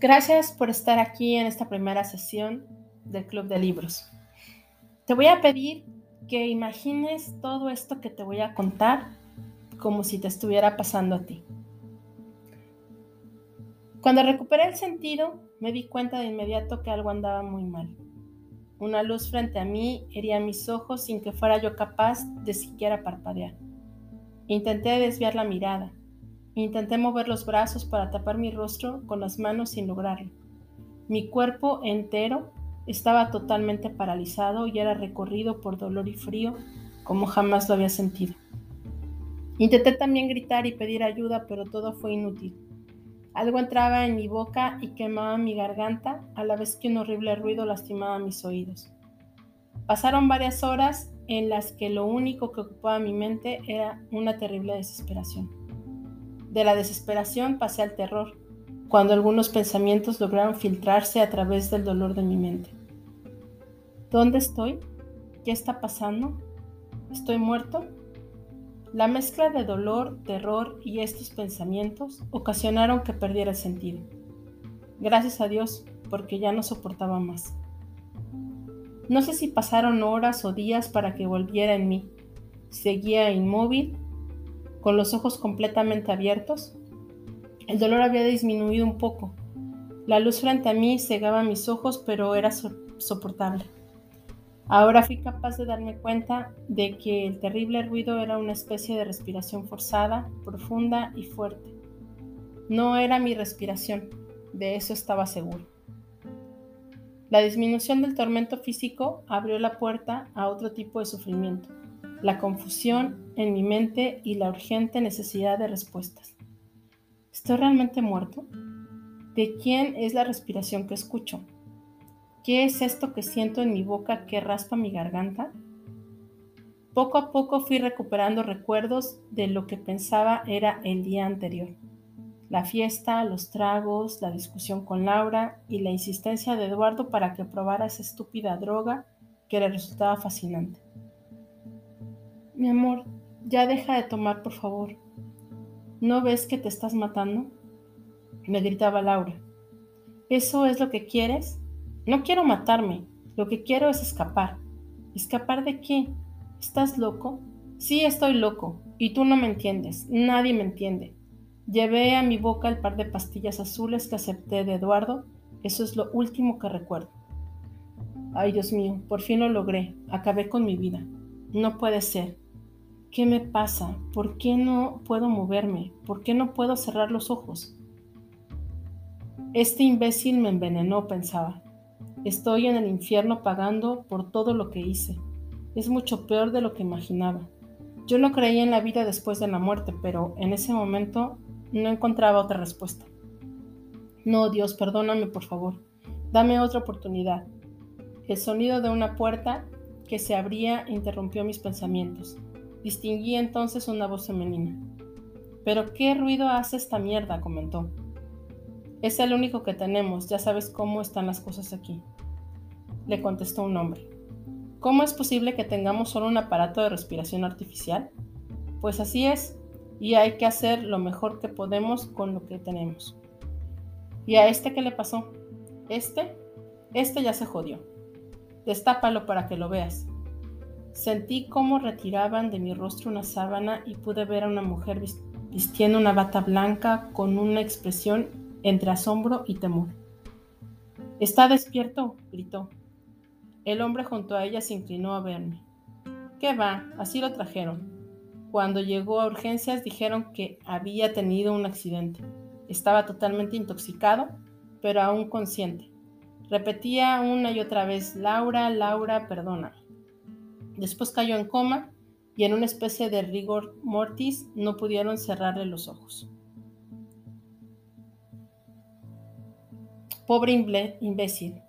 Gracias por estar aquí en esta primera sesión del Club de Libros. Te voy a pedir que imagines todo esto que te voy a contar como si te estuviera pasando a ti. Cuando recuperé el sentido, me di cuenta de inmediato que algo andaba muy mal. Una luz frente a mí hería mis ojos sin que fuera yo capaz de siquiera parpadear. Intenté desviar la mirada, Intenté mover los brazos para tapar mi rostro con las manos sin lograrlo. Mi cuerpo entero estaba totalmente paralizado y era recorrido por dolor y frío como jamás lo había sentido. Intenté también gritar y pedir ayuda, pero todo fue inútil. Algo entraba en mi boca y quemaba mi garganta, a la vez que un horrible ruido lastimaba mis oídos. Pasaron varias horas en las que lo único que ocupaba mi mente era una terrible desesperación. De la desesperación pasé al terror, cuando algunos pensamientos lograron filtrarse a través del dolor de mi mente. ¿Dónde estoy? ¿Qué está pasando? ¿Estoy muerto? La mezcla de dolor, terror y estos pensamientos ocasionaron que perdiera el sentido. Gracias a Dios, porque ya no soportaba más. No sé si pasaron horas o días para que volviera en mí. Seguía inmóvil con los ojos completamente abiertos. El dolor había disminuido un poco. La luz frente a mí cegaba mis ojos, pero era soportable. Ahora fui capaz de darme cuenta de que el terrible ruido era una especie de respiración forzada, profunda y fuerte. No era mi respiración, de eso estaba seguro. La disminución del tormento físico abrió la puerta a otro tipo de sufrimiento la confusión en mi mente y la urgente necesidad de respuestas. ¿Estoy realmente muerto? ¿De quién es la respiración que escucho? ¿Qué es esto que siento en mi boca que raspa mi garganta? Poco a poco fui recuperando recuerdos de lo que pensaba era el día anterior. La fiesta, los tragos, la discusión con Laura y la insistencia de Eduardo para que probara esa estúpida droga que le resultaba fascinante. Mi amor, ya deja de tomar, por favor. ¿No ves que te estás matando? Me gritaba Laura. ¿Eso es lo que quieres? No quiero matarme. Lo que quiero es escapar. ¿Escapar de qué? ¿Estás loco? Sí, estoy loco. Y tú no me entiendes. Nadie me entiende. Llevé a mi boca el par de pastillas azules que acepté de Eduardo. Eso es lo último que recuerdo. Ay, Dios mío, por fin lo logré. Acabé con mi vida. No puede ser. ¿Qué me pasa? ¿Por qué no puedo moverme? ¿Por qué no puedo cerrar los ojos? Este imbécil me envenenó, pensaba. Estoy en el infierno pagando por todo lo que hice. Es mucho peor de lo que imaginaba. Yo no creía en la vida después de la muerte, pero en ese momento no encontraba otra respuesta. No, Dios, perdóname, por favor. Dame otra oportunidad. El sonido de una puerta que se abría interrumpió mis pensamientos. Distinguí entonces una voz femenina. ¿Pero qué ruido hace esta mierda? comentó. Es el único que tenemos, ya sabes cómo están las cosas aquí. Le contestó un hombre. ¿Cómo es posible que tengamos solo un aparato de respiración artificial? Pues así es, y hay que hacer lo mejor que podemos con lo que tenemos. ¿Y a este qué le pasó? Este, este ya se jodió. Destápalo para que lo veas. Sentí cómo retiraban de mi rostro una sábana y pude ver a una mujer vistiendo una bata blanca con una expresión entre asombro y temor. ¿Está despierto? gritó. El hombre junto a ella se inclinó a verme. ¿Qué va? Así lo trajeron. Cuando llegó a urgencias dijeron que había tenido un accidente. Estaba totalmente intoxicado, pero aún consciente. Repetía una y otra vez, Laura, Laura, perdona. Después cayó en coma y en una especie de rigor mortis no pudieron cerrarle los ojos. Pobre imbécil.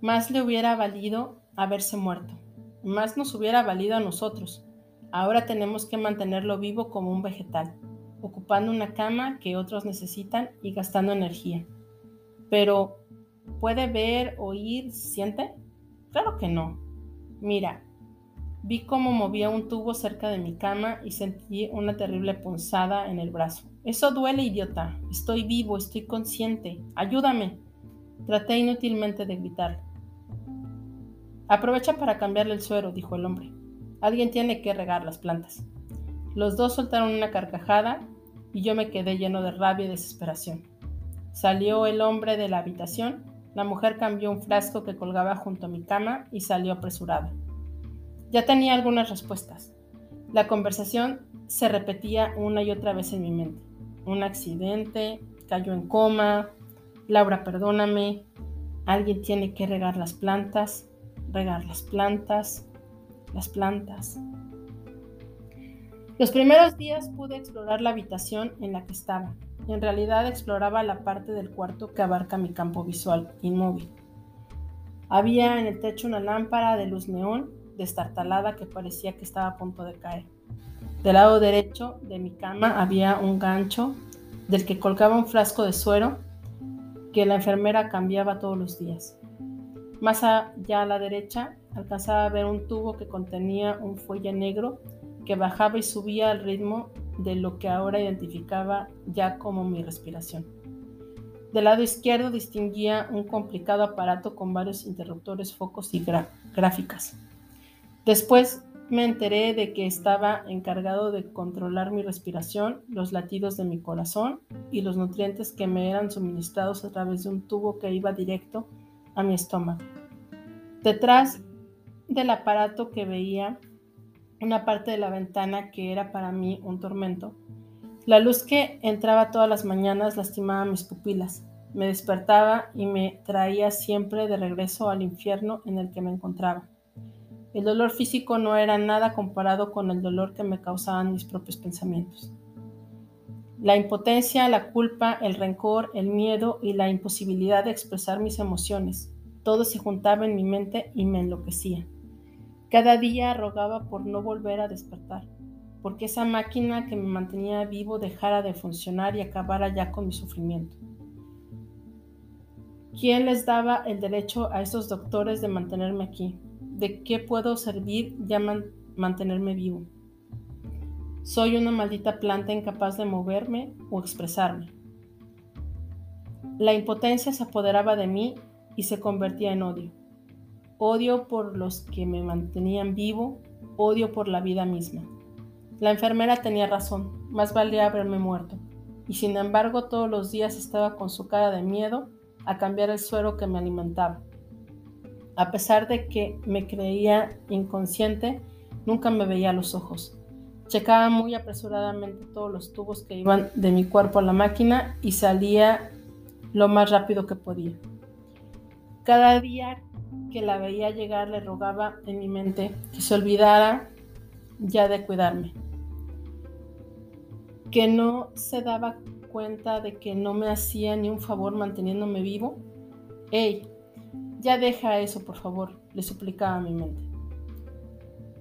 Más le hubiera valido haberse muerto. Más nos hubiera valido a nosotros. Ahora tenemos que mantenerlo vivo como un vegetal, ocupando una cama que otros necesitan y gastando energía. Pero, ¿puede ver, oír, siente? Claro que no. Mira, Vi cómo movía un tubo cerca de mi cama y sentí una terrible punzada en el brazo. Eso duele, idiota. Estoy vivo, estoy consciente. Ayúdame. Traté inútilmente de gritar. Aprovecha para cambiarle el suero, dijo el hombre. Alguien tiene que regar las plantas. Los dos soltaron una carcajada y yo me quedé lleno de rabia y desesperación. Salió el hombre de la habitación, la mujer cambió un frasco que colgaba junto a mi cama y salió apresurada. Ya tenía algunas respuestas. La conversación se repetía una y otra vez en mi mente. Un accidente, cayó en coma, Laura, perdóname, alguien tiene que regar las plantas, regar las plantas, las plantas. Los primeros días pude explorar la habitación en la que estaba. En realidad exploraba la parte del cuarto que abarca mi campo visual inmóvil. Había en el techo una lámpara de luz neón destartalada que parecía que estaba a punto de caer. Del lado derecho de mi cama había un gancho del que colgaba un frasco de suero que la enfermera cambiaba todos los días. Más allá a la derecha alcanzaba a ver un tubo que contenía un fuelle negro que bajaba y subía al ritmo de lo que ahora identificaba ya como mi respiración. Del lado izquierdo distinguía un complicado aparato con varios interruptores, focos y gráficas. Después me enteré de que estaba encargado de controlar mi respiración, los latidos de mi corazón y los nutrientes que me eran suministrados a través de un tubo que iba directo a mi estómago. Detrás del aparato que veía una parte de la ventana que era para mí un tormento. La luz que entraba todas las mañanas lastimaba mis pupilas, me despertaba y me traía siempre de regreso al infierno en el que me encontraba. El dolor físico no era nada comparado con el dolor que me causaban mis propios pensamientos. La impotencia, la culpa, el rencor, el miedo y la imposibilidad de expresar mis emociones, todo se juntaba en mi mente y me enloquecía. Cada día rogaba por no volver a despertar, porque esa máquina que me mantenía vivo dejara de funcionar y acabara ya con mi sufrimiento. ¿Quién les daba el derecho a esos doctores de mantenerme aquí? ¿De qué puedo servir ya mantenerme vivo? Soy una maldita planta incapaz de moverme o expresarme. La impotencia se apoderaba de mí y se convertía en odio. Odio por los que me mantenían vivo, odio por la vida misma. La enfermera tenía razón, más valía haberme muerto, y sin embargo todos los días estaba con su cara de miedo a cambiar el suero que me alimentaba. A pesar de que me creía inconsciente, nunca me veía a los ojos. Checaba muy apresuradamente todos los tubos que iban de mi cuerpo a la máquina y salía lo más rápido que podía. Cada día que la veía llegar le rogaba en mi mente que se olvidara ya de cuidarme, que no se daba cuenta de que no me hacía ni un favor manteniéndome vivo. ¡Ey! Ya deja eso, por favor, le suplicaba a mi mente.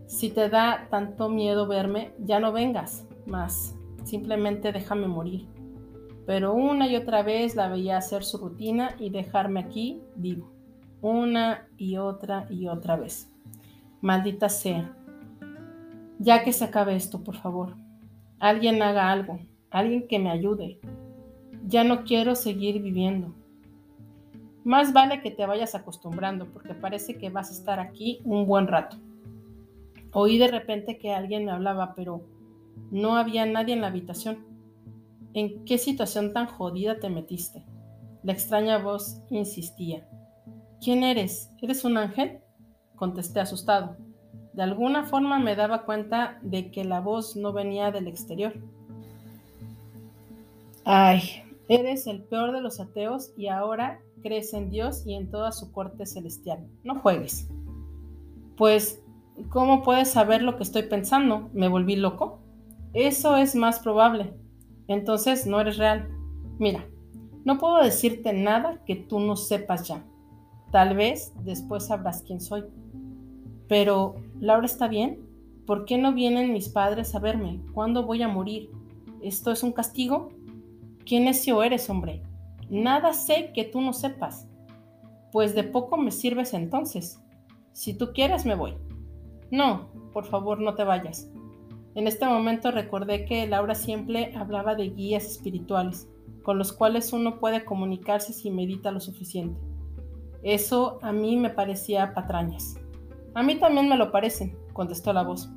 Si te da tanto miedo verme, ya no vengas más, simplemente déjame morir. Pero una y otra vez la veía hacer su rutina y dejarme aquí vivo, una y otra y otra vez. Maldita sea. Ya que se acabe esto, por favor. Alguien haga algo, alguien que me ayude. Ya no quiero seguir viviendo. Más vale que te vayas acostumbrando porque parece que vas a estar aquí un buen rato. Oí de repente que alguien me hablaba, pero no había nadie en la habitación. ¿En qué situación tan jodida te metiste? La extraña voz insistía. ¿Quién eres? ¿Eres un ángel? Contesté asustado. De alguna forma me daba cuenta de que la voz no venía del exterior. Ay, eres el peor de los ateos y ahora crees en Dios y en toda su corte celestial. No juegues. Pues, ¿cómo puedes saber lo que estoy pensando? ¿Me volví loco? Eso es más probable. Entonces no eres real. Mira, no puedo decirte nada que tú no sepas ya. Tal vez después sabrás quién soy. Pero, ¿Laura está bien? ¿Por qué no vienen mis padres a verme? ¿Cuándo voy a morir? ¿Esto es un castigo? ¿Quién necio eres, hombre? Nada sé que tú no sepas. Pues de poco me sirves entonces. Si tú quieres, me voy. No, por favor, no te vayas. En este momento recordé que Laura siempre hablaba de guías espirituales, con los cuales uno puede comunicarse si medita lo suficiente. Eso a mí me parecía patrañas. A mí también me lo parecen, contestó la voz.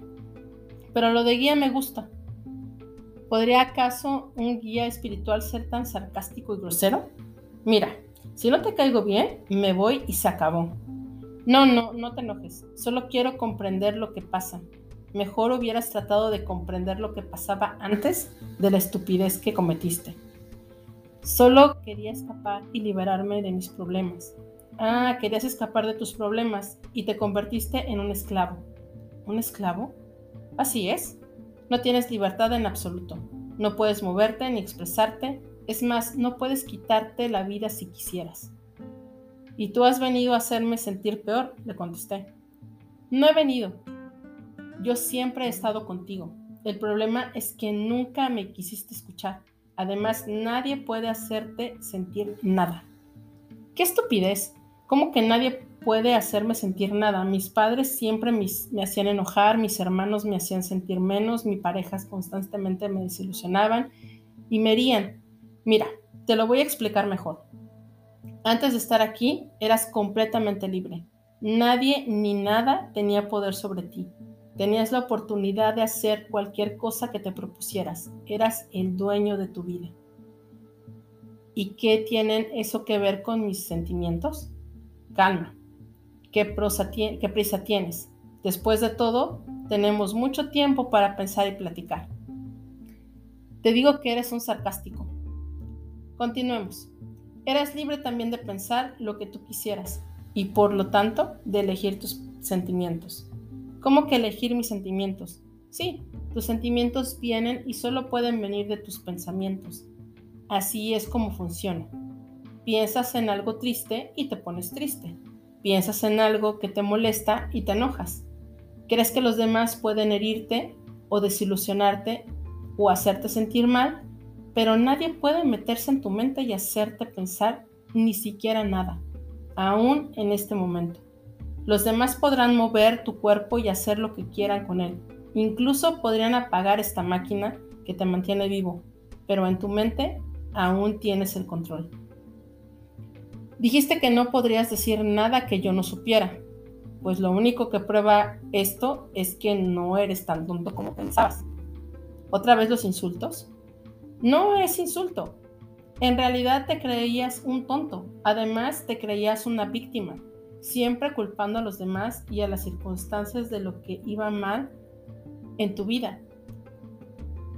Pero lo de guía me gusta. ¿Podría acaso un guía espiritual ser tan sarcástico y grosero? Mira, si no te caigo bien, me voy y se acabó. No, no, no te enojes. Solo quiero comprender lo que pasa. Mejor hubieras tratado de comprender lo que pasaba antes de la estupidez que cometiste. Solo quería escapar y liberarme de mis problemas. Ah, querías escapar de tus problemas y te convertiste en un esclavo. ¿Un esclavo? Así es. No tienes libertad en absoluto. No puedes moverte ni expresarte. Es más, no puedes quitarte la vida si quisieras. ¿Y tú has venido a hacerme sentir peor? Le contesté. No he venido. Yo siempre he estado contigo. El problema es que nunca me quisiste escuchar. Además, nadie puede hacerte sentir nada. ¡Qué estupidez! ¿Cómo que nadie puede hacerme sentir nada? Mis padres siempre me hacían enojar, mis hermanos me hacían sentir menos, mis parejas constantemente me desilusionaban y me herían. Mira, te lo voy a explicar mejor. Antes de estar aquí, eras completamente libre. Nadie ni nada tenía poder sobre ti. Tenías la oportunidad de hacer cualquier cosa que te propusieras. Eras el dueño de tu vida. ¿Y qué tienen eso que ver con mis sentimientos? Calma. ¿Qué, prisa tienes? Después de todo, tenemos mucho tiempo para pensar y platicar. Te digo que eres un sarcástico. Continuemos. Eras libre también de pensar lo que tú quisieras y por lo tanto de elegir tus sentimientos. ¿Cómo que elegir mis sentimientos? Sí, tus sentimientos vienen y solo pueden venir de tus pensamientos. Así es como funciona. Piensas en algo triste y te pones triste. Piensas en algo que te molesta y te enojas. Crees que los demás pueden herirte o desilusionarte o hacerte sentir mal, pero nadie puede meterse en tu mente y hacerte pensar ni siquiera nada, aún en este momento. Los demás podrán mover tu cuerpo y hacer lo que quieran con él. Incluso podrían apagar esta máquina que te mantiene vivo, pero en tu mente aún tienes el control. Dijiste que no podrías decir nada que yo no supiera, pues lo único que prueba esto es que no eres tan tonto como pensabas. ¿Otra vez los insultos? No es insulto. En realidad te creías un tonto. Además te creías una víctima siempre culpando a los demás y a las circunstancias de lo que iba mal en tu vida.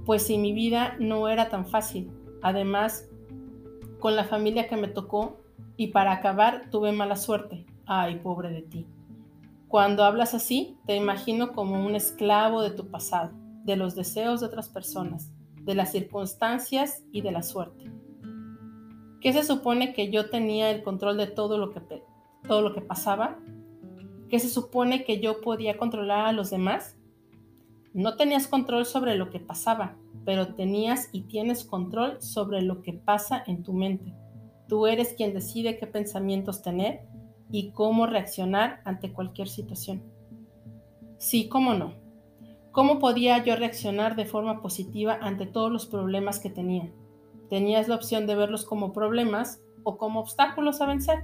Pues si mi vida no era tan fácil, además con la familia que me tocó y para acabar tuve mala suerte. Ay, pobre de ti. Cuando hablas así, te imagino como un esclavo de tu pasado, de los deseos de otras personas, de las circunstancias y de la suerte. ¿Qué se supone que yo tenía el control de todo lo que todo lo que pasaba, que se supone que yo podía controlar a los demás. No tenías control sobre lo que pasaba, pero tenías y tienes control sobre lo que pasa en tu mente. Tú eres quien decide qué pensamientos tener y cómo reaccionar ante cualquier situación. Sí, cómo no. ¿Cómo podía yo reaccionar de forma positiva ante todos los problemas que tenía? Tenías la opción de verlos como problemas o como obstáculos a vencer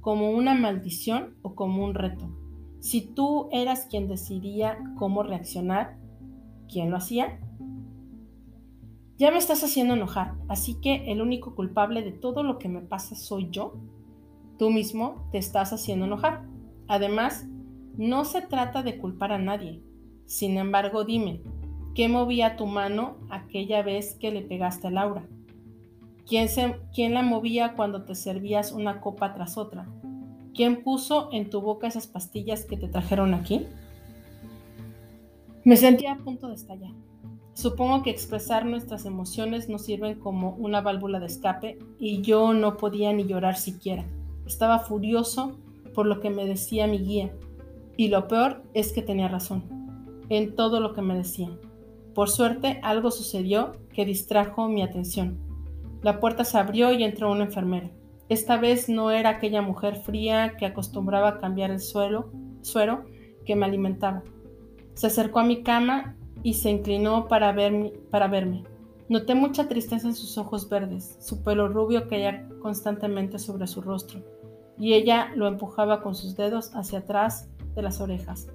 como una maldición o como un reto. Si tú eras quien decidía cómo reaccionar, ¿quién lo hacía? Ya me estás haciendo enojar, así que el único culpable de todo lo que me pasa soy yo. Tú mismo te estás haciendo enojar. Además, no se trata de culpar a nadie. Sin embargo, dime, ¿qué movía tu mano aquella vez que le pegaste a Laura? ¿Quién, ¿Quién la movía cuando te servías una copa tras otra? ¿Quién puso en tu boca esas pastillas que te trajeron aquí? Me sentía a punto de estallar. Supongo que expresar nuestras emociones nos sirven como una válvula de escape y yo no podía ni llorar siquiera. Estaba furioso por lo que me decía mi guía y lo peor es que tenía razón en todo lo que me decía. Por suerte algo sucedió que distrajo mi atención. La puerta se abrió y entró una enfermera. Esta vez no era aquella mujer fría que acostumbraba a cambiar el suelo, suero que me alimentaba. Se acercó a mi cama y se inclinó para, para verme. Noté mucha tristeza en sus ojos verdes, su pelo rubio caía constantemente sobre su rostro, y ella lo empujaba con sus dedos hacia atrás de las orejas.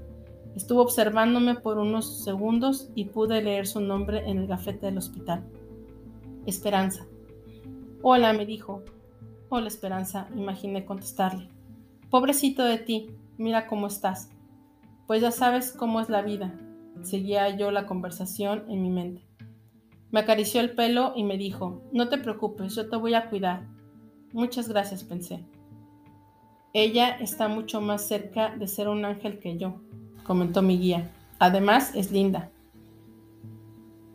Estuvo observándome por unos segundos y pude leer su nombre en el gafete del hospital. Esperanza. Hola, me dijo. Hola, Esperanza, imaginé contestarle. Pobrecito de ti, mira cómo estás. Pues ya sabes cómo es la vida. Seguía yo la conversación en mi mente. Me acarició el pelo y me dijo, no te preocupes, yo te voy a cuidar. Muchas gracias, pensé. Ella está mucho más cerca de ser un ángel que yo, comentó mi guía. Además, es linda.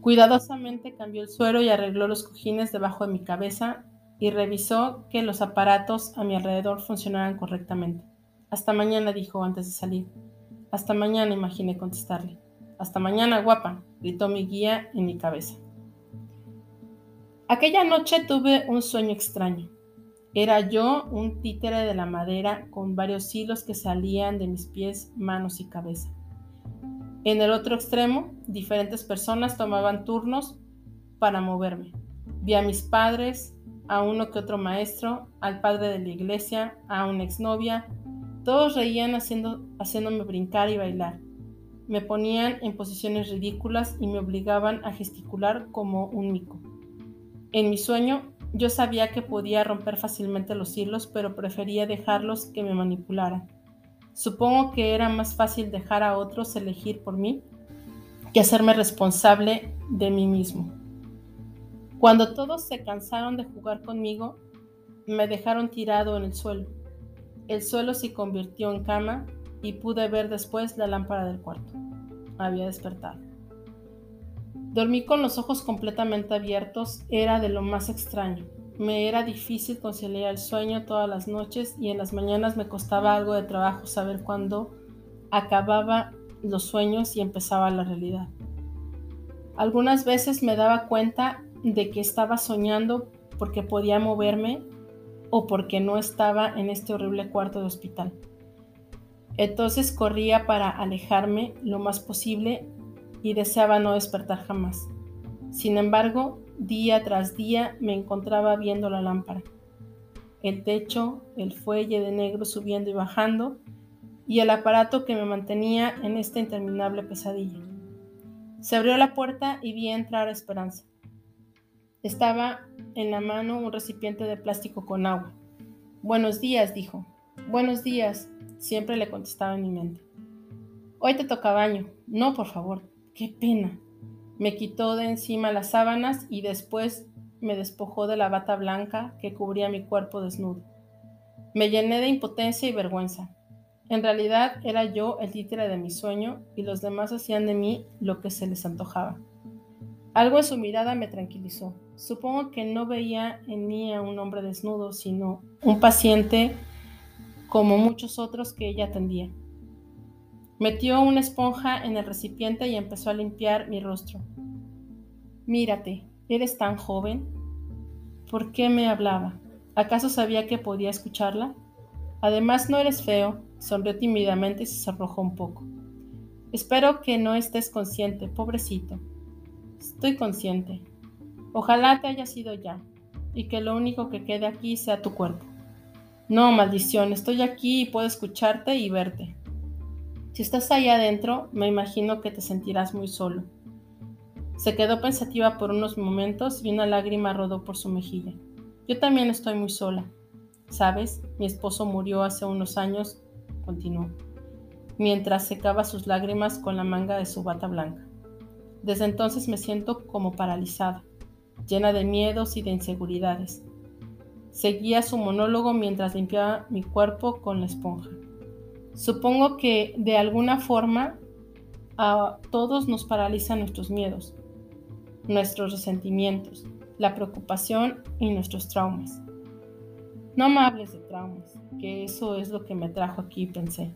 Cuidadosamente cambió el suero y arregló los cojines debajo de mi cabeza y revisó que los aparatos a mi alrededor funcionaran correctamente. Hasta mañana, dijo antes de salir. Hasta mañana, imaginé contestarle. Hasta mañana, guapa, gritó mi guía en mi cabeza. Aquella noche tuve un sueño extraño. Era yo un títere de la madera con varios hilos que salían de mis pies, manos y cabeza. En el otro extremo, diferentes personas tomaban turnos para moverme. Vi a mis padres, a uno que otro maestro, al padre de la iglesia, a una exnovia. Todos reían haciendo, haciéndome brincar y bailar. Me ponían en posiciones ridículas y me obligaban a gesticular como un mico. En mi sueño, yo sabía que podía romper fácilmente los hilos, pero prefería dejarlos que me manipularan. Supongo que era más fácil dejar a otros elegir por mí que hacerme responsable de mí mismo. Cuando todos se cansaron de jugar conmigo, me dejaron tirado en el suelo. El suelo se convirtió en cama y pude ver después la lámpara del cuarto. Había despertado. Dormí con los ojos completamente abiertos, era de lo más extraño. Me era difícil conciliar el sueño todas las noches y en las mañanas me costaba algo de trabajo saber cuándo acababa los sueños y empezaba la realidad. Algunas veces me daba cuenta de que estaba soñando porque podía moverme o porque no estaba en este horrible cuarto de hospital. Entonces corría para alejarme lo más posible y deseaba no despertar jamás. Sin embargo, Día tras día me encontraba viendo la lámpara, el techo, el fuelle de negro subiendo y bajando, y el aparato que me mantenía en esta interminable pesadilla. Se abrió la puerta y vi entrar a Esperanza. Estaba en la mano un recipiente de plástico con agua. Buenos días, dijo. Buenos días, siempre le contestaba en mi mente. Hoy te toca baño. No, por favor. Qué pena. Me quitó de encima las sábanas y después me despojó de la bata blanca que cubría mi cuerpo desnudo. Me llené de impotencia y vergüenza. En realidad era yo el títere de mi sueño y los demás hacían de mí lo que se les antojaba. Algo en su mirada me tranquilizó. Supongo que no veía en mí a un hombre desnudo, sino un paciente como muchos otros que ella atendía. Metió una esponja en el recipiente y empezó a limpiar mi rostro. Mírate, eres tan joven. ¿Por qué me hablaba? ¿Acaso sabía que podía escucharla? Además, no eres feo, sonrió tímidamente y se arrojó un poco. Espero que no estés consciente, pobrecito. Estoy consciente. Ojalá te haya sido ya, y que lo único que quede aquí sea tu cuerpo. No, maldición, estoy aquí y puedo escucharte y verte. Si estás ahí adentro, me imagino que te sentirás muy solo. Se quedó pensativa por unos momentos y una lágrima rodó por su mejilla. Yo también estoy muy sola. ¿Sabes? Mi esposo murió hace unos años, continuó, mientras secaba sus lágrimas con la manga de su bata blanca. Desde entonces me siento como paralizada, llena de miedos y de inseguridades. Seguía su monólogo mientras limpiaba mi cuerpo con la esponja. Supongo que de alguna forma a todos nos paralizan nuestros miedos, nuestros resentimientos, la preocupación y nuestros traumas. No me hables de traumas, que eso es lo que me trajo aquí, pensé.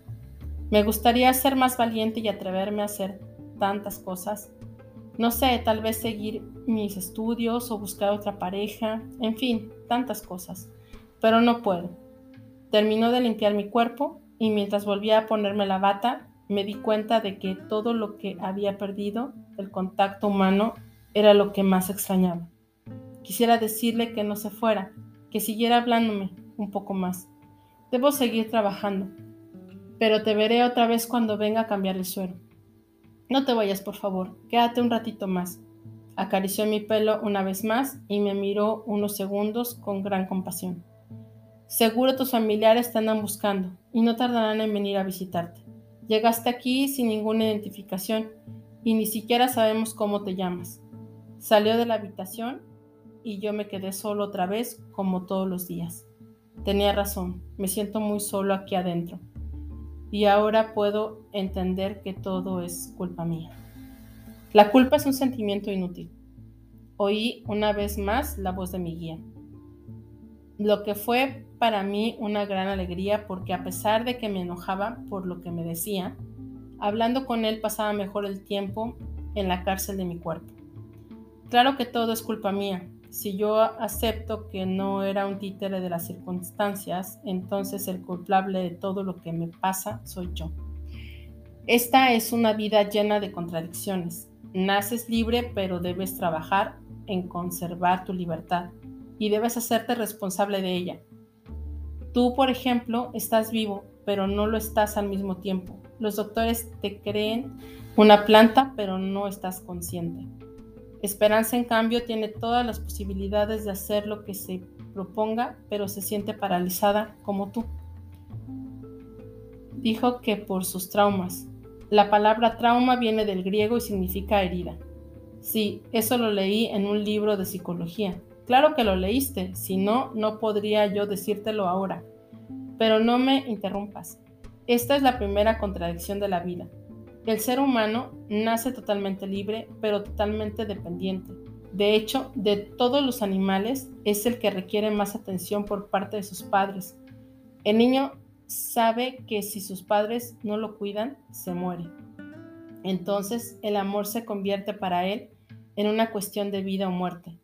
Me gustaría ser más valiente y atreverme a hacer tantas cosas. No sé, tal vez seguir mis estudios o buscar otra pareja, en fin, tantas cosas. Pero no puedo. Terminó de limpiar mi cuerpo y mientras volvía a ponerme la bata, me di cuenta de que todo lo que había perdido, el contacto humano, era lo que más extrañaba. Quisiera decirle que no se fuera, que siguiera hablándome un poco más. Debo seguir trabajando, pero te veré otra vez cuando venga a cambiar el suero. No te vayas, por favor, quédate un ratito más. Acarició mi pelo una vez más y me miró unos segundos con gran compasión. Seguro tus familiares te andan buscando y no tardarán en venir a visitarte. Llegaste aquí sin ninguna identificación y ni siquiera sabemos cómo te llamas. Salió de la habitación y yo me quedé solo otra vez como todos los días. Tenía razón, me siento muy solo aquí adentro. Y ahora puedo entender que todo es culpa mía. La culpa es un sentimiento inútil. Oí una vez más la voz de mi guía. Lo que fue para mí una gran alegría porque a pesar de que me enojaba por lo que me decía, hablando con él pasaba mejor el tiempo en la cárcel de mi cuerpo. Claro que todo es culpa mía. Si yo acepto que no era un títere de las circunstancias, entonces el culpable de todo lo que me pasa soy yo. Esta es una vida llena de contradicciones. Naces libre, pero debes trabajar en conservar tu libertad y debes hacerte responsable de ella. Tú, por ejemplo, estás vivo, pero no lo estás al mismo tiempo. Los doctores te creen una planta, pero no estás consciente. Esperanza, en cambio, tiene todas las posibilidades de hacer lo que se proponga, pero se siente paralizada como tú. Dijo que por sus traumas. La palabra trauma viene del griego y significa herida. Sí, eso lo leí en un libro de psicología. Claro que lo leíste, si no, no podría yo decírtelo ahora. Pero no me interrumpas. Esta es la primera contradicción de la vida. El ser humano nace totalmente libre, pero totalmente dependiente. De hecho, de todos los animales es el que requiere más atención por parte de sus padres. El niño sabe que si sus padres no lo cuidan, se muere. Entonces el amor se convierte para él en una cuestión de vida o muerte.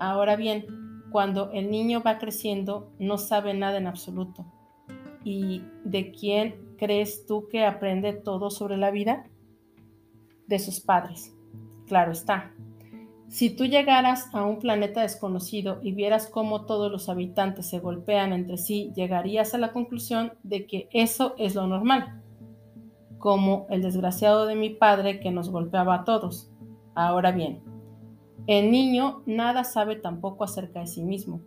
Ahora bien, cuando el niño va creciendo, no sabe nada en absoluto. ¿Y de quién crees tú que aprende todo sobre la vida? De sus padres. Claro está. Si tú llegaras a un planeta desconocido y vieras cómo todos los habitantes se golpean entre sí, llegarías a la conclusión de que eso es lo normal, como el desgraciado de mi padre que nos golpeaba a todos. Ahora bien, el niño nada sabe tampoco acerca de sí mismo.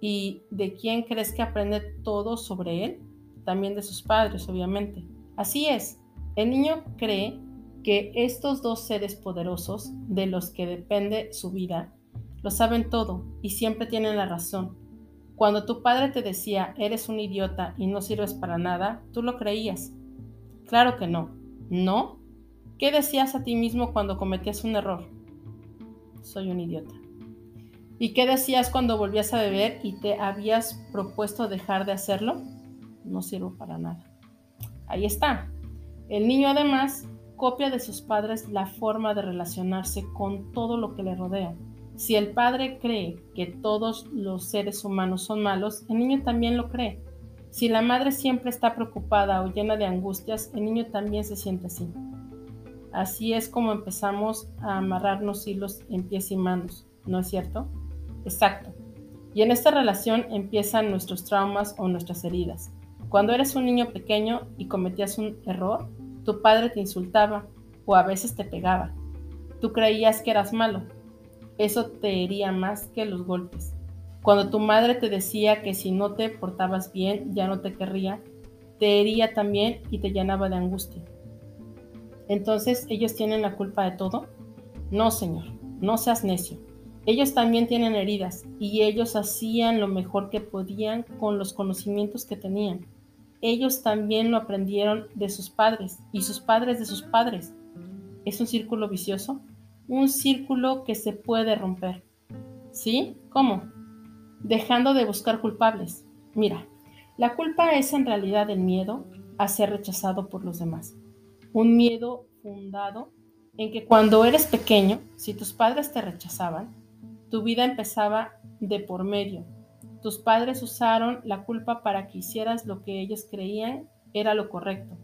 ¿Y de quién crees que aprende todo sobre él? También de sus padres, obviamente. Así es, el niño cree que estos dos seres poderosos, de los que depende su vida, lo saben todo y siempre tienen la razón. Cuando tu padre te decía, eres un idiota y no sirves para nada, tú lo creías. Claro que no. ¿No? ¿Qué decías a ti mismo cuando cometías un error? soy un idiota. ¿Y qué decías cuando volvías a beber y te habías propuesto dejar de hacerlo? No sirvo para nada. Ahí está. El niño además copia de sus padres la forma de relacionarse con todo lo que le rodea. Si el padre cree que todos los seres humanos son malos, el niño también lo cree. Si la madre siempre está preocupada o llena de angustias, el niño también se siente así. Así es como empezamos a amarrarnos hilos en pies y manos, ¿no es cierto? Exacto. Y en esta relación empiezan nuestros traumas o nuestras heridas. Cuando eres un niño pequeño y cometías un error, tu padre te insultaba o a veces te pegaba. Tú creías que eras malo. Eso te hería más que los golpes. Cuando tu madre te decía que si no te portabas bien ya no te querría, te hería también y te llenaba de angustia. Entonces, ¿ellos tienen la culpa de todo? No, Señor, no seas necio. Ellos también tienen heridas y ellos hacían lo mejor que podían con los conocimientos que tenían. Ellos también lo aprendieron de sus padres y sus padres de sus padres. ¿Es un círculo vicioso? Un círculo que se puede romper. ¿Sí? ¿Cómo? Dejando de buscar culpables. Mira, la culpa es en realidad el miedo a ser rechazado por los demás un miedo fundado en que cuando eres pequeño, si tus padres te rechazaban, tu vida empezaba de por medio. Tus padres usaron la culpa para que hicieras lo que ellos creían era lo correcto.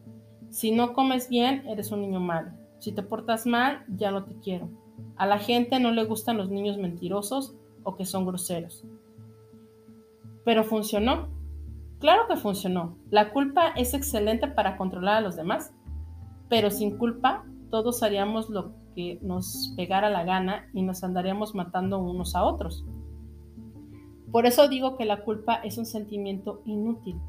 Si no comes bien, eres un niño malo. Si te portas mal, ya no te quiero. A la gente no le gustan los niños mentirosos o que son groseros. Pero funcionó. Claro que funcionó. La culpa es excelente para controlar a los demás. Pero sin culpa, todos haríamos lo que nos pegara la gana y nos andaríamos matando unos a otros. Por eso digo que la culpa es un sentimiento inútil,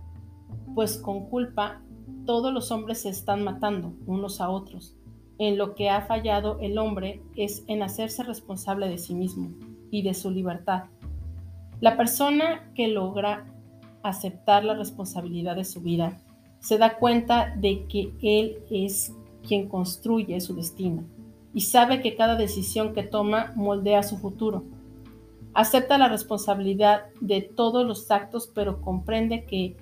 pues con culpa todos los hombres se están matando unos a otros. En lo que ha fallado el hombre es en hacerse responsable de sí mismo y de su libertad. La persona que logra aceptar la responsabilidad de su vida se da cuenta de que él es quien construye su destino y sabe que cada decisión que toma moldea su futuro. Acepta la responsabilidad de todos los actos, pero comprende que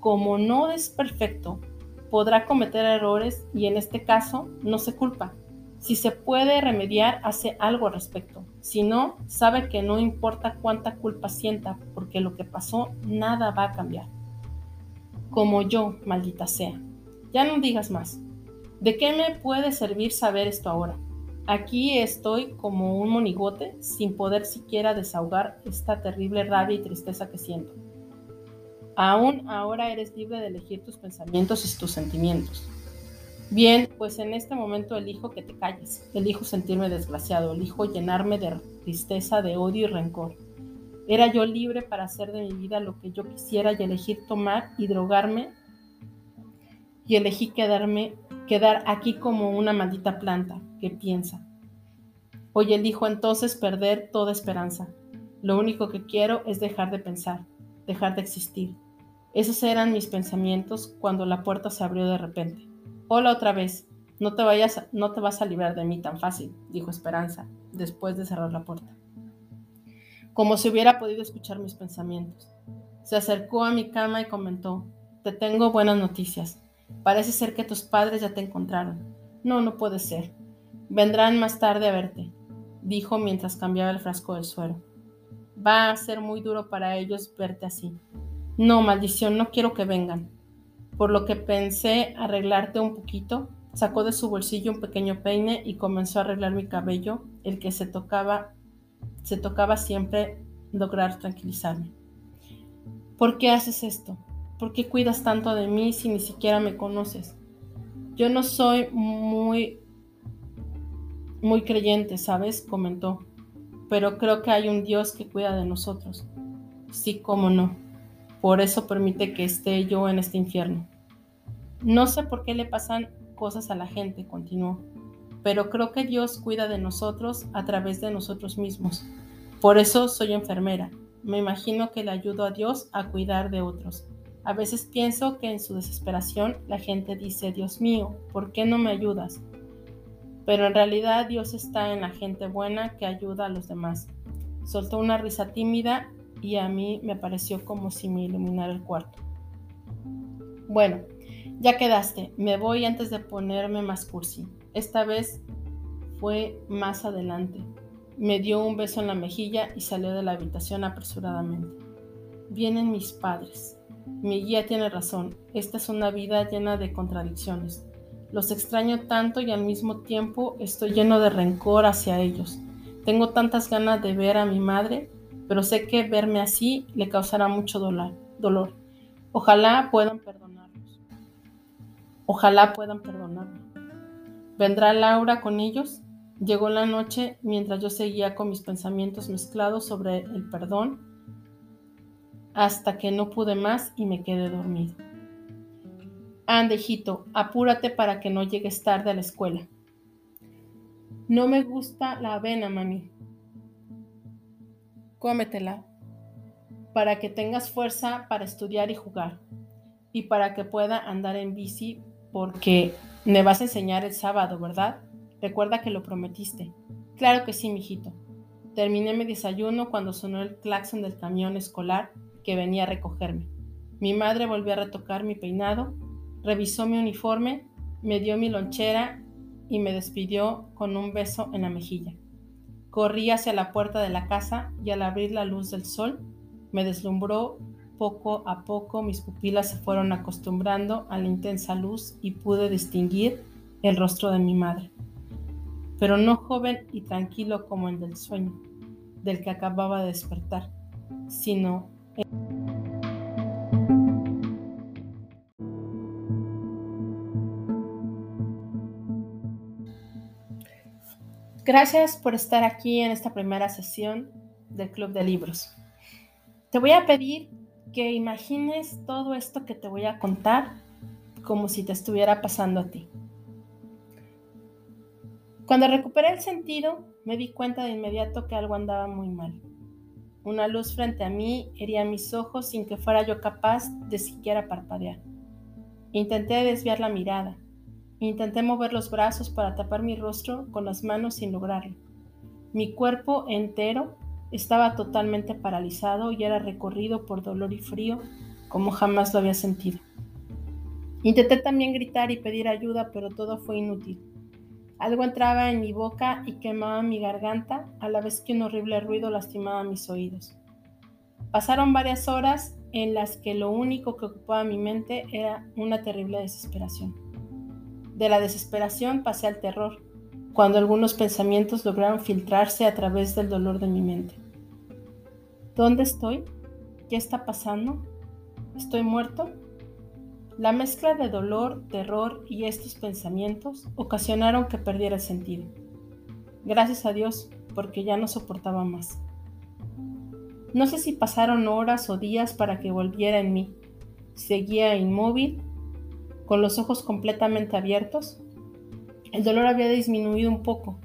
como no es perfecto, podrá cometer errores y en este caso no se culpa. Si se puede remediar, hace algo al respecto. Si no, sabe que no importa cuánta culpa sienta, porque lo que pasó nada va a cambiar. Como yo, maldita sea. Ya no digas más. ¿De qué me puede servir saber esto ahora? Aquí estoy como un monigote sin poder siquiera desahogar esta terrible rabia y tristeza que siento. Aún ahora eres libre de elegir tus pensamientos y tus sentimientos. Bien, pues en este momento elijo que te calles, elijo sentirme desgraciado, elijo llenarme de tristeza, de odio y rencor. Era yo libre para hacer de mi vida lo que yo quisiera y elegir tomar y drogarme y elegí quedarme, quedar aquí como una maldita planta que piensa. Hoy elijo entonces perder toda esperanza. Lo único que quiero es dejar de pensar, dejar de existir. Esos eran mis pensamientos cuando la puerta se abrió de repente. Hola otra vez. No te vayas, no te vas a librar de mí tan fácil, dijo Esperanza, después de cerrar la puerta. Como si hubiera podido escuchar mis pensamientos. Se acercó a mi cama y comentó, te tengo buenas noticias. Parece ser que tus padres ya te encontraron. No, no puede ser. Vendrán más tarde a verte, dijo mientras cambiaba el frasco del suero. Va a ser muy duro para ellos verte así. No, maldición, no quiero que vengan. Por lo que pensé arreglarte un poquito, sacó de su bolsillo un pequeño peine y comenzó a arreglar mi cabello, el que se tocaba, se tocaba siempre lograr tranquilizarme. ¿Por qué haces esto? ¿Por qué cuidas tanto de mí si ni siquiera me conoces? Yo no soy muy muy creyente, ¿sabes? comentó. Pero creo que hay un Dios que cuida de nosotros. Sí, cómo no. Por eso permite que esté yo en este infierno. No sé por qué le pasan cosas a la gente, continuó, pero creo que Dios cuida de nosotros a través de nosotros mismos. Por eso soy enfermera. Me imagino que le ayudo a Dios a cuidar de otros. A veces pienso que en su desesperación la gente dice, Dios mío, ¿por qué no me ayudas? Pero en realidad Dios está en la gente buena que ayuda a los demás. Soltó una risa tímida y a mí me pareció como si me iluminara el cuarto. Bueno, ya quedaste, me voy antes de ponerme más cursi. Esta vez fue más adelante. Me dio un beso en la mejilla y salió de la habitación apresuradamente. Vienen mis padres. Mi guía tiene razón, esta es una vida llena de contradicciones. Los extraño tanto y al mismo tiempo estoy lleno de rencor hacia ellos. Tengo tantas ganas de ver a mi madre pero sé que verme así le causará mucho dolor. Ojalá puedan perdonarnos. Ojalá puedan perdonarme. ¿Vendrá Laura con ellos? Llegó la noche mientras yo seguía con mis pensamientos mezclados sobre el perdón hasta que no pude más y me quedé dormido. Ande, hijito, apúrate para que no llegues tarde a la escuela. No me gusta la avena, mami, cómetela, para que tengas fuerza para estudiar y jugar, y para que pueda andar en bici, porque me vas a enseñar el sábado, ¿verdad? Recuerda que lo prometiste. Claro que sí, mijito. Terminé mi desayuno cuando sonó el claxon del camión escolar que venía a recogerme. Mi madre volvió a retocar mi peinado, revisó mi uniforme, me dio mi lonchera y me despidió con un beso en la mejilla. Corrí hacia la puerta de la casa y al abrir la luz del sol me deslumbró poco a poco mis pupilas se fueron acostumbrando a la intensa luz y pude distinguir el rostro de mi madre, pero no joven y tranquilo como el del sueño, del que acababa de despertar, sino... Gracias por estar aquí en esta primera sesión del Club de Libros. Te voy a pedir que imagines todo esto que te voy a contar como si te estuviera pasando a ti. Cuando recuperé el sentido, me di cuenta de inmediato que algo andaba muy mal. Una luz frente a mí hería mis ojos sin que fuera yo capaz de siquiera parpadear. Intenté desviar la mirada, Intenté mover los brazos para tapar mi rostro con las manos sin lograrlo. Mi cuerpo entero estaba totalmente paralizado y era recorrido por dolor y frío como jamás lo había sentido. Intenté también gritar y pedir ayuda, pero todo fue inútil. Algo entraba en mi boca y quemaba mi garganta, a la vez que un horrible ruido lastimaba mis oídos. Pasaron varias horas en las que lo único que ocupaba mi mente era una terrible desesperación. De la desesperación pasé al terror, cuando algunos pensamientos lograron filtrarse a través del dolor de mi mente. ¿Dónde estoy? ¿Qué está pasando? ¿Estoy muerto? La mezcla de dolor, terror y estos pensamientos ocasionaron que perdiera el sentido. Gracias a Dios, porque ya no soportaba más. No sé si pasaron horas o días para que volviera en mí. Seguía inmóvil, con los ojos completamente abiertos. El dolor había disminuido un poco.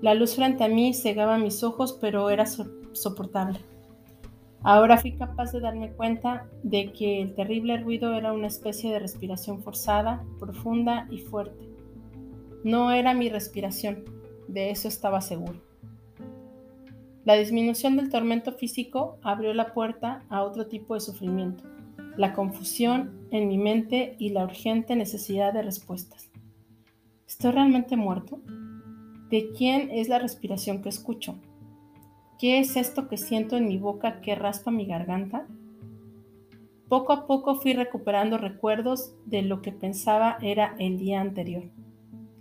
La luz frente a mí cegaba mis ojos, pero era soportable. Ahora fui capaz de darme cuenta de que el terrible ruido era una especie de respiración forzada, profunda y fuerte. No era mi respiración, de eso estaba seguro. La disminución del tormento físico abrió la puerta a otro tipo de sufrimiento la confusión en mi mente y la urgente necesidad de respuestas. ¿Estoy realmente muerto? ¿De quién es la respiración que escucho? ¿Qué es esto que siento en mi boca que raspa mi garganta? Poco a poco fui recuperando recuerdos de lo que pensaba era el día anterior.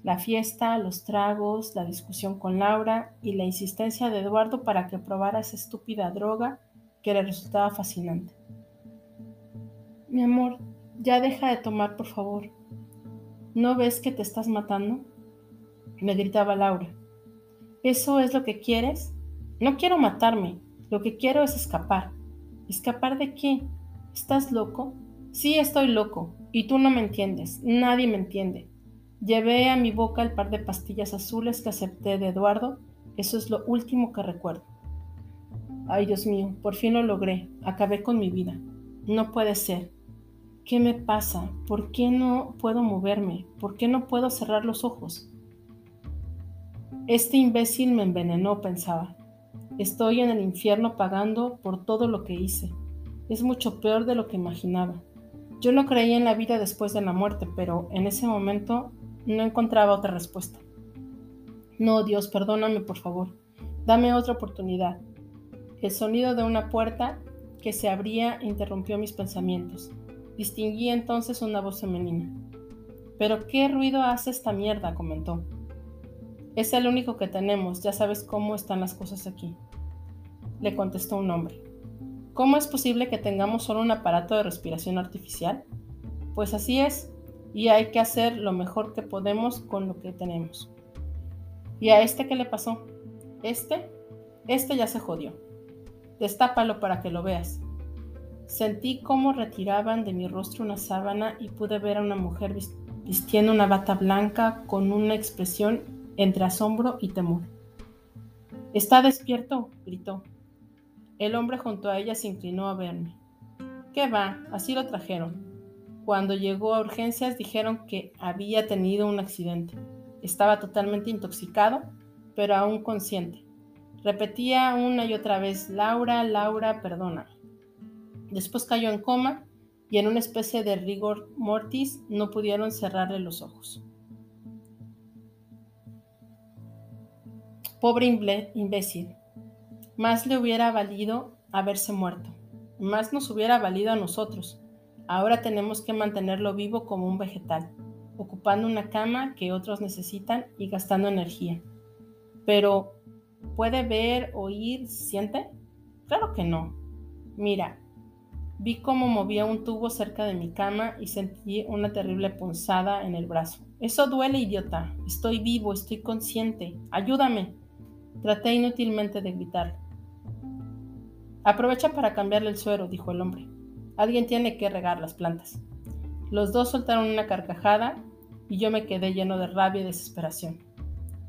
La fiesta, los tragos, la discusión con Laura y la insistencia de Eduardo para que probara esa estúpida droga que le resultaba fascinante. Mi amor, ya deja de tomar, por favor. ¿No ves que te estás matando? Me gritaba Laura. ¿Eso es lo que quieres? No quiero matarme. Lo que quiero es escapar. ¿Escapar de qué? ¿Estás loco? Sí, estoy loco. Y tú no me entiendes. Nadie me entiende. Llevé a mi boca el par de pastillas azules que acepté de Eduardo. Eso es lo último que recuerdo. Ay, Dios mío, por fin lo logré. Acabé con mi vida. No puede ser. ¿Qué me pasa? ¿Por qué no puedo moverme? ¿Por qué no puedo cerrar los ojos? Este imbécil me envenenó, pensaba. Estoy en el infierno pagando por todo lo que hice. Es mucho peor de lo que imaginaba. Yo no creía en la vida después de la muerte, pero en ese momento no encontraba otra respuesta. No, Dios, perdóname, por favor. Dame otra oportunidad. El sonido de una puerta que se abría interrumpió mis pensamientos. Distinguí entonces una voz femenina. ¿Pero qué ruido hace esta mierda? comentó. Es el único que tenemos, ya sabes cómo están las cosas aquí. Le contestó un hombre. ¿Cómo es posible que tengamos solo un aparato de respiración artificial? Pues así es, y hay que hacer lo mejor que podemos con lo que tenemos. ¿Y a este qué le pasó? Este, este ya se jodió. Destápalo para que lo veas. Sentí cómo retiraban de mi rostro una sábana y pude ver a una mujer vistiendo una bata blanca con una expresión entre asombro y temor. ¿Está despierto? gritó. El hombre junto a ella se inclinó a verme. ¿Qué va? Así lo trajeron. Cuando llegó a urgencias dijeron que había tenido un accidente. Estaba totalmente intoxicado, pero aún consciente. Repetía una y otra vez, Laura, Laura, perdona. Después cayó en coma y en una especie de rigor mortis no pudieron cerrarle los ojos. Pobre imbécil, más le hubiera valido haberse muerto. más nos hubiera valido a nosotros. Ahora tenemos que mantenerlo vivo como un vegetal, ocupando una cama que otros necesitan y gastando energía. Pero, ¿puede ver, oír, siente? Claro que no. Mira, vi cómo movía un tubo cerca de mi cama y sentí una terrible punzada en el brazo. Eso duele, idiota. Estoy vivo, estoy consciente. Ayúdame. Traté inútilmente de gritar. Aprovecha para cambiarle el suero, dijo el hombre. Alguien tiene que regar las plantas. Los dos soltaron una carcajada y yo me quedé lleno de rabia y desesperación.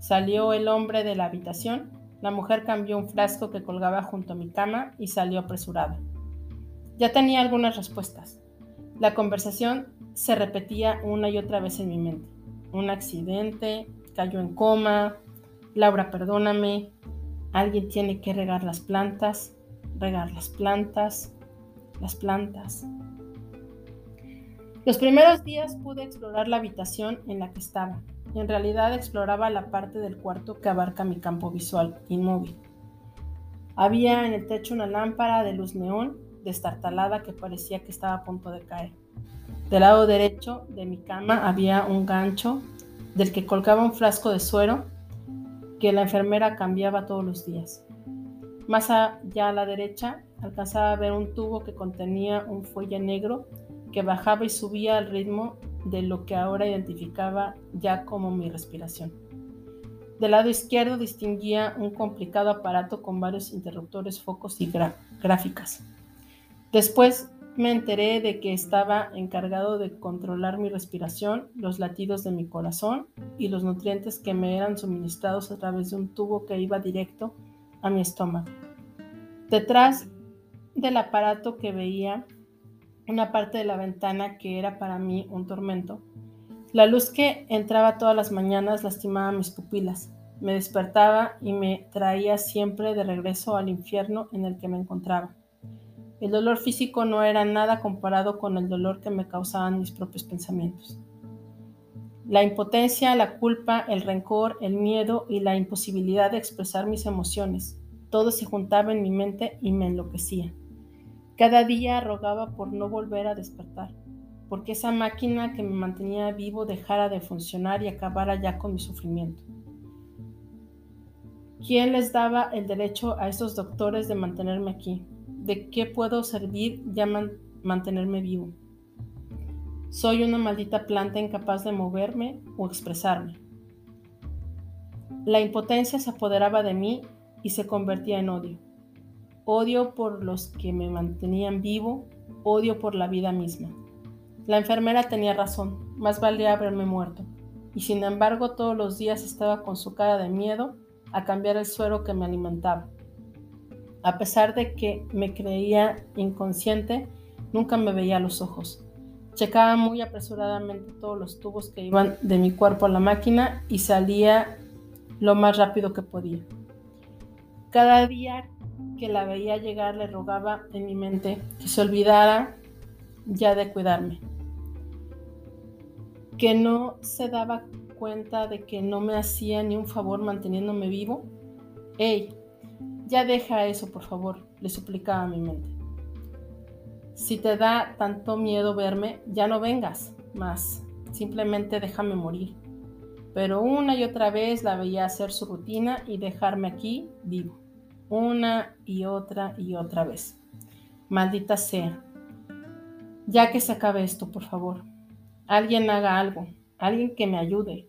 Salió el hombre de la habitación, la mujer cambió un frasco que colgaba junto a mi cama y salió apresurada. Ya tenía algunas respuestas. La conversación se repetía una y otra vez en mi mente. Un accidente, cayó en coma, Laura, perdóname, alguien tiene que regar las plantas, regar las plantas, las plantas. Los primeros días pude explorar la habitación en la que estaba. En realidad exploraba la parte del cuarto que abarca mi campo visual inmóvil. Había en el techo una lámpara de luz neón destartalada que parecía que estaba a punto de caer. Del lado derecho de mi cama había un gancho del que colgaba un frasco de suero que la enfermera cambiaba todos los días. Más allá a la derecha alcanzaba a ver un tubo que contenía un fuelle negro que bajaba y subía al ritmo de lo que ahora identificaba ya como mi respiración. Del lado izquierdo distinguía un complicado aparato con varios interruptores, focos y gráficas. Después me enteré de que estaba encargado de controlar mi respiración, los latidos de mi corazón y los nutrientes que me eran suministrados a través de un tubo que iba directo a mi estómago. Detrás del aparato que veía una parte de la ventana que era para mí un tormento. La luz que entraba todas las mañanas lastimaba mis pupilas, me despertaba y me traía siempre de regreso al infierno en el que me encontraba. El dolor físico no era nada comparado con el dolor que me causaban mis propios pensamientos. La impotencia, la culpa, el rencor, el miedo y la imposibilidad de expresar mis emociones, todo se juntaba en mi mente y me enloquecía. Cada día rogaba por no volver a despertar, porque esa máquina que me mantenía vivo dejara de funcionar y acabara ya con mi sufrimiento. ¿Quién les daba el derecho a esos doctores de mantenerme aquí? ¿De qué puedo servir ya mantenerme vivo? Soy una maldita planta incapaz de moverme o expresarme. La impotencia se apoderaba de mí y se convertía en odio. Odio por los que me mantenían vivo, odio por la vida misma. La enfermera tenía razón, más valía haberme muerto, y sin embargo todos los días estaba con su cara de miedo a cambiar el suero que me alimentaba. A pesar de que me creía inconsciente, nunca me veía a los ojos. Checaba muy apresuradamente todos los tubos que iban de mi cuerpo a la máquina y salía lo más rápido que podía. Cada día que la veía llegar le rogaba en mi mente que se olvidara ya de cuidarme, que no se daba cuenta de que no me hacía ni un favor manteniéndome vivo. ¡Ey! Ya deja eso, por favor, le suplicaba a mi mente. Si te da tanto miedo verme, ya no vengas más, simplemente déjame morir. Pero una y otra vez la veía hacer su rutina y dejarme aquí vivo, una y otra y otra vez. Maldita sea. Ya que se acabe esto, por favor. Alguien haga algo, alguien que me ayude.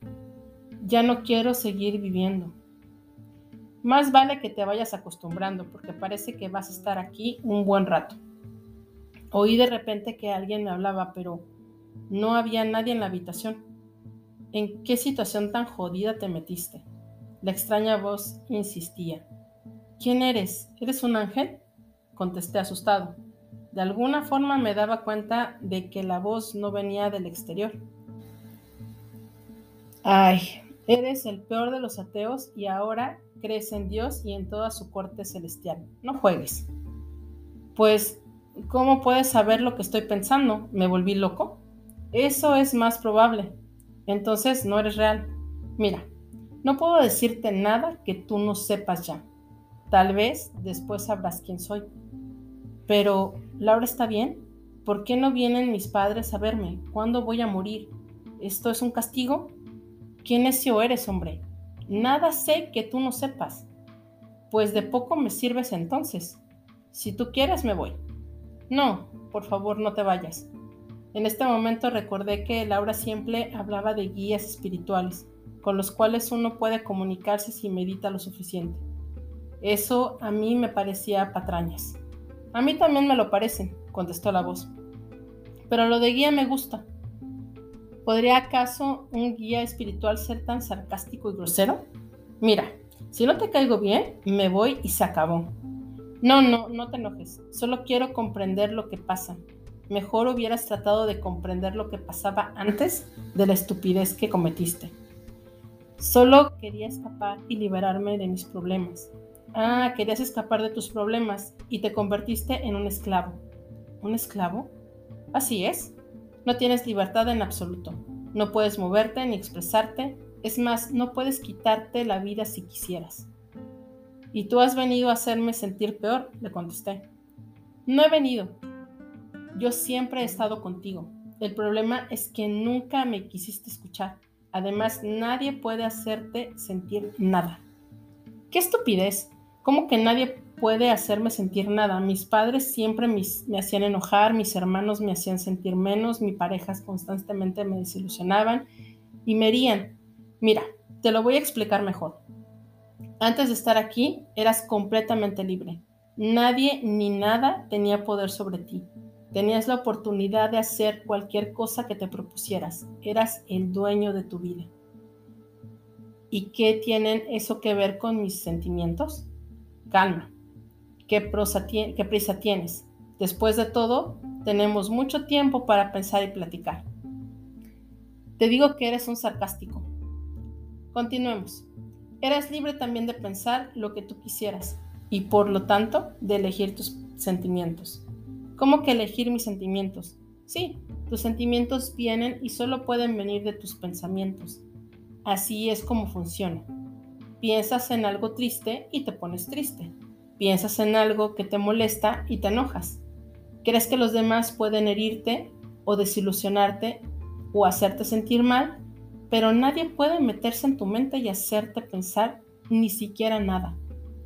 Ya no quiero seguir viviendo. Más vale que te vayas acostumbrando porque parece que vas a estar aquí un buen rato. Oí de repente que alguien me hablaba, pero no había nadie en la habitación. ¿En qué situación tan jodida te metiste? La extraña voz insistía. ¿Quién eres? ¿Eres un ángel? Contesté asustado. De alguna forma me daba cuenta de que la voz no venía del exterior. Ay, eres el peor de los ateos y ahora crees en Dios y en toda su corte celestial. No juegues. Pues, ¿cómo puedes saber lo que estoy pensando? ¿Me volví loco? Eso es más probable. Entonces no eres real. Mira, no puedo decirte nada que tú no sepas ya. Tal vez después sabrás quién soy. Pero ¿Laura está bien? ¿Por qué no vienen mis padres a verme? ¿Cuándo voy a morir? ¿Esto es un castigo? ¿Qué necio eres, hombre? Nada sé que tú no sepas. Pues de poco me sirves entonces. Si tú quieres, me voy. No, por favor, no te vayas. En este momento recordé que Laura siempre hablaba de guías espirituales, con los cuales uno puede comunicarse si medita lo suficiente. Eso a mí me parecía patrañas. A mí también me lo parecen, contestó la voz. Pero lo de guía me gusta. ¿Podría acaso un guía espiritual ser tan sarcástico y grosero? Mira, si no te caigo bien, me voy y se acabó. No, no, no te enojes. Solo quiero comprender lo que pasa. Mejor hubieras tratado de comprender lo que pasaba antes de la estupidez que cometiste. Solo quería escapar y liberarme de mis problemas. Ah, querías escapar de tus problemas y te convertiste en un esclavo. ¿Un esclavo? Así es. No tienes libertad en absoluto. No puedes moverte ni expresarte. Es más, no puedes quitarte la vida si quisieras. Y tú has venido a hacerme sentir peor, le contesté. No he venido. Yo siempre he estado contigo. El problema es que nunca me quisiste escuchar. Además, nadie puede hacerte sentir nada. ¡Qué estupidez! ¿Cómo que nadie puede hacerme sentir nada. Mis padres siempre me hacían enojar, mis hermanos me hacían sentir menos, mis parejas constantemente me desilusionaban y me herían. Mira, te lo voy a explicar mejor. Antes de estar aquí, eras completamente libre. Nadie ni nada tenía poder sobre ti. Tenías la oportunidad de hacer cualquier cosa que te propusieras. Eras el dueño de tu vida. ¿Y qué tienen eso que ver con mis sentimientos? Calma, ¿Qué, prisa tienes? Después de todo, tenemos mucho tiempo para pensar y platicar. Te digo que eres un sarcástico. Continuemos. Eras libre también de pensar lo que tú quisieras y por lo tanto de elegir tus sentimientos. ¿Cómo que elegir mis sentimientos? Sí, tus sentimientos vienen y solo pueden venir de tus pensamientos. Así es como funciona. Piensas en algo triste y te pones triste. Piensas en algo que te molesta y te enojas. Crees que los demás pueden herirte o desilusionarte o hacerte sentir mal, pero nadie puede meterse en tu mente y hacerte pensar ni siquiera nada,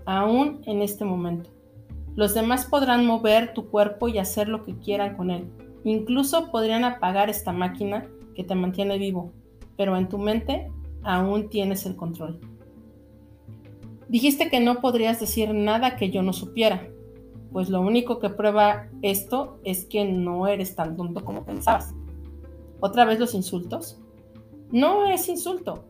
aún en este momento. Los demás podrán mover tu cuerpo y hacer lo que quieran con él. Incluso podrían apagar esta máquina que te mantiene vivo, pero en tu mente aún tienes el control. Dijiste que no podrías decir nada que yo no supiera, pues lo único que prueba esto es que no eres tan tonto como pensabas. ¿Otra vez los insultos? No es insulto.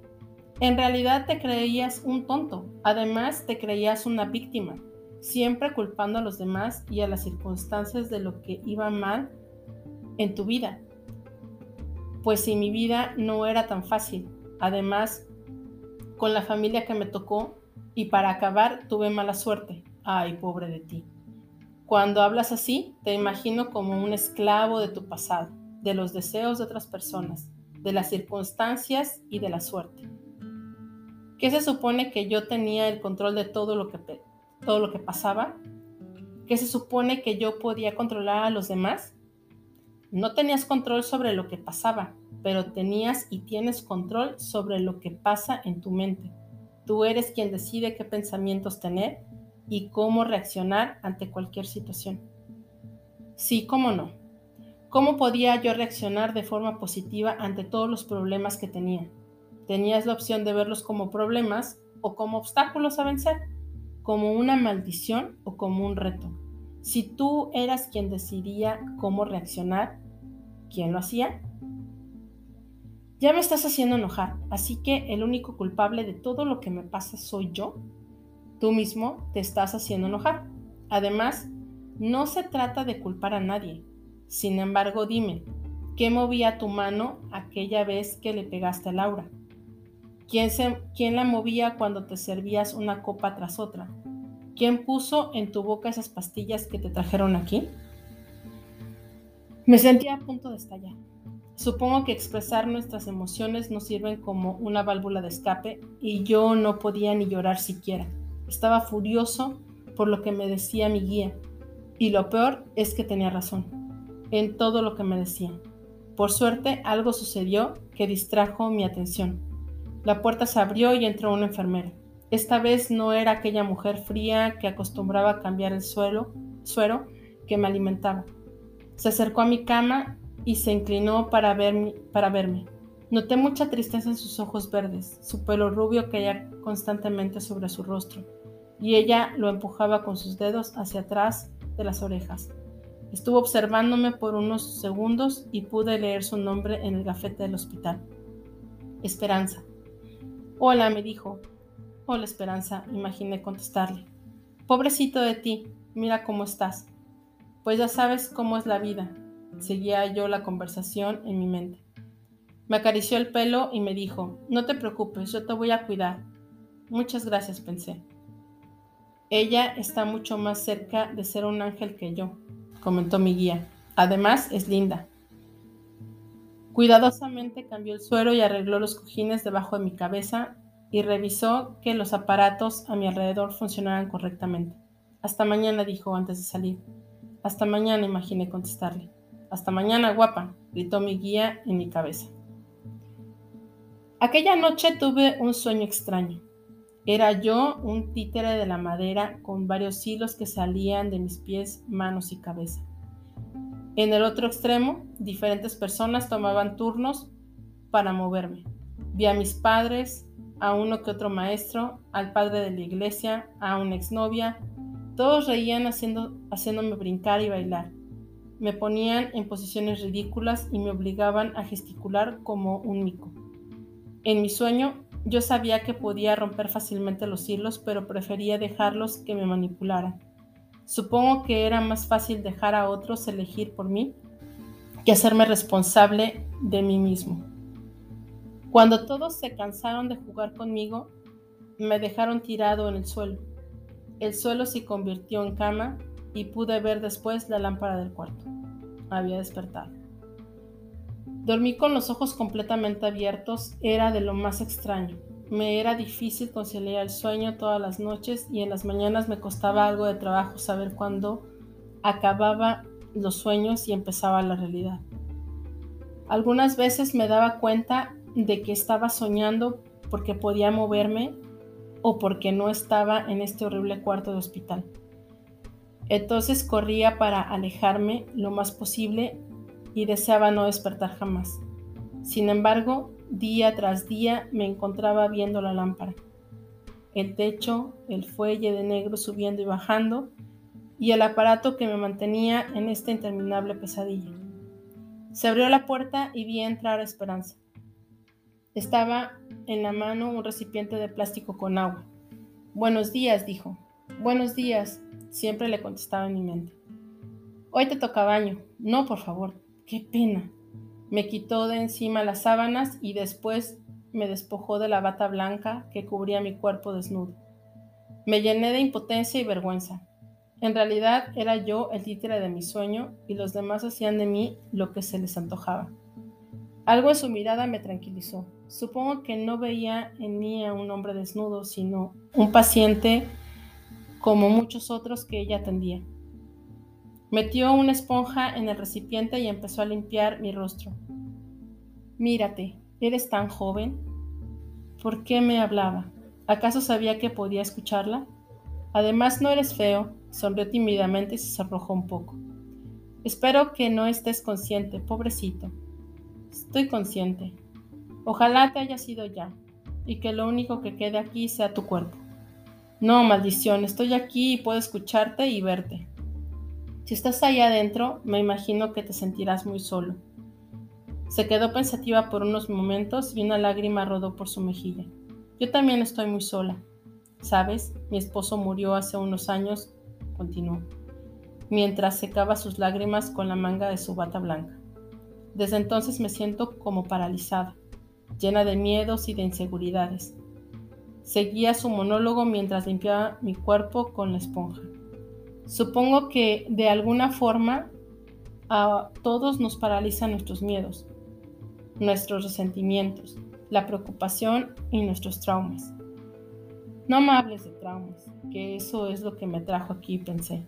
En realidad te creías un tonto. Además te creías una víctima, siempre culpando a los demás y a las circunstancias de lo que iba mal en tu vida. Pues si mi vida no era tan fácil. Además, con la familia que me tocó, y para acabar, tuve mala suerte. Ay, pobre de ti. Cuando hablas así, te imagino como un esclavo de tu pasado, de los deseos de otras personas, de las circunstancias y de la suerte. ¿Qué se supone que yo tenía el control de todo lo que, todo lo que pasaba? ¿Qué se supone que yo podía controlar a los demás? No tenías control sobre lo que pasaba, pero tenías y tienes control sobre lo que pasa en tu mente Tú eres quien decide qué pensamientos tener y cómo reaccionar ante cualquier situación. Sí, cómo no. ¿Cómo podía yo reaccionar de forma positiva ante todos los problemas que tenía? Tenías la opción de verlos como problemas o como obstáculos a vencer, como una maldición o como un reto. Si tú eras quien decidía cómo reaccionar, ¿quién lo hacía? Ya me estás haciendo enojar, así que el único culpable de todo lo que me pasa soy yo. Tú mismo te estás haciendo enojar. Además, no se trata de culpar a nadie. Sin embargo, dime, ¿qué movía tu mano aquella vez que le pegaste a Laura? ¿Quién, ¿Quién la movía cuando te servías una copa tras otra? ¿Quién puso en tu boca esas pastillas que te trajeron aquí? Me sentía a punto de estallar. Supongo que expresar nuestras emociones nos sirven como una válvula de escape y yo no podía ni llorar siquiera. Estaba furioso por lo que me decía mi guía Y lo peor es que tenía razón en todo lo que me decía. Por suerte, algo sucedió que distrajo mi atención. La puerta se abrió y entró una enfermera. Esta vez no era aquella mujer fría que acostumbraba a cambiar el suelo, suero que me alimentaba. Se acercó a mi cama y se inclinó para, para verme. Noté mucha tristeza en sus ojos verdes, su pelo rubio caía constantemente sobre su rostro, y ella lo empujaba con sus dedos hacia atrás de las orejas. Estuvo observándome por unos segundos y pude leer su nombre en el gafete del hospital. Esperanza. Hola, me dijo. Hola, Esperanza, imaginé contestarle. Pobrecito de ti, mira cómo estás. Pues ya sabes cómo es la vida. Seguía yo la conversación en mi mente. Me acarició el pelo y me dijo, no te preocupes, yo te voy a cuidar. Muchas gracias, pensé. Ella está mucho más cerca de ser un ángel que yo, comentó mi guía. Además, es linda. Cuidadosamente cambió el suero y arregló los cojines debajo de mi cabeza y revisó que los aparatos a mi alrededor funcionaran correctamente. Hasta mañana, dijo antes de salir. Hasta mañana, imaginé contestarle. Hasta mañana, guapa, gritó mi guía en mi cabeza. Aquella noche tuve un sueño extraño. Era yo un títere de la madera con varios hilos que salían de mis pies, manos y cabeza. En el otro extremo, diferentes personas tomaban turnos para moverme. Vi a mis padres, a uno que otro maestro, al padre de la iglesia, a una exnovia. Todos reían haciendo, haciéndome brincar y bailar. Me ponían en posiciones ridículas y me obligaban a gesticular como un mico. En mi sueño yo sabía que podía romper fácilmente los hilos, pero prefería dejarlos que me manipularan. Supongo que era más fácil dejar a otros elegir por mí que hacerme responsable de mí mismo. Cuando todos se cansaron de jugar conmigo, me dejaron tirado en el suelo. El suelo se convirtió en cama y pude ver después la lámpara del cuarto. Había despertado. Dormí con los ojos completamente abiertos era de lo más extraño. Me era difícil conciliar el sueño todas las noches y en las mañanas me costaba algo de trabajo saber cuándo acababa los sueños y empezaba la realidad. Algunas veces me daba cuenta de que estaba soñando porque podía moverme o porque no estaba en este horrible cuarto de hospital. Entonces corría para alejarme lo más posible y deseaba no despertar jamás. Sin embargo, día tras día me encontraba viendo la lámpara, el techo, el fuelle de negro subiendo y bajando, y el aparato que me mantenía en esta interminable pesadilla. Se abrió la puerta y vi entrar a Esperanza. Estaba en la mano un recipiente de plástico con agua. Buenos días, dijo. Buenos días, siempre le contestaba en mi mente. Hoy te toca baño. No, por favor, Qué pena. Me quitó de encima las sábanas y después me despojó de la bata blanca que cubría mi cuerpo desnudo. Me llené de impotencia y vergüenza. En realidad era yo el títere de mi sueño y los demás hacían de mí lo que se les antojaba. Algo en su mirada me tranquilizó. Supongo que no veía en mí a un hombre desnudo, sino un paciente como muchos otros que ella atendía. Metió una esponja en el recipiente y empezó a limpiar mi rostro. Mírate, eres tan joven. ¿Por qué me hablaba? ¿Acaso sabía que podía escucharla? Además, no eres feo, sonrió tímidamente y se arrojó un poco. Espero que no estés consciente, pobrecito. Estoy consciente. Ojalá te haya sido ya, y que lo único que quede aquí sea tu cuerpo. No, maldición, estoy aquí y puedo escucharte y verte. Si estás ahí adentro, me imagino que te sentirás muy solo. Se quedó pensativa por unos momentos y una lágrima rodó por su mejilla. Yo también estoy muy sola. ¿Sabes? Mi esposo murió hace unos años, continuó, mientras secaba sus lágrimas con la manga de su bata blanca. Desde entonces me siento como paralizada, llena de miedos y de inseguridades. Seguía su monólogo mientras limpiaba mi cuerpo con la esponja. Supongo que de alguna forma a todos nos paralizan nuestros miedos, nuestros resentimientos, la preocupación y nuestros traumas. No me hables de traumas, que eso es lo que me trajo aquí, pensé.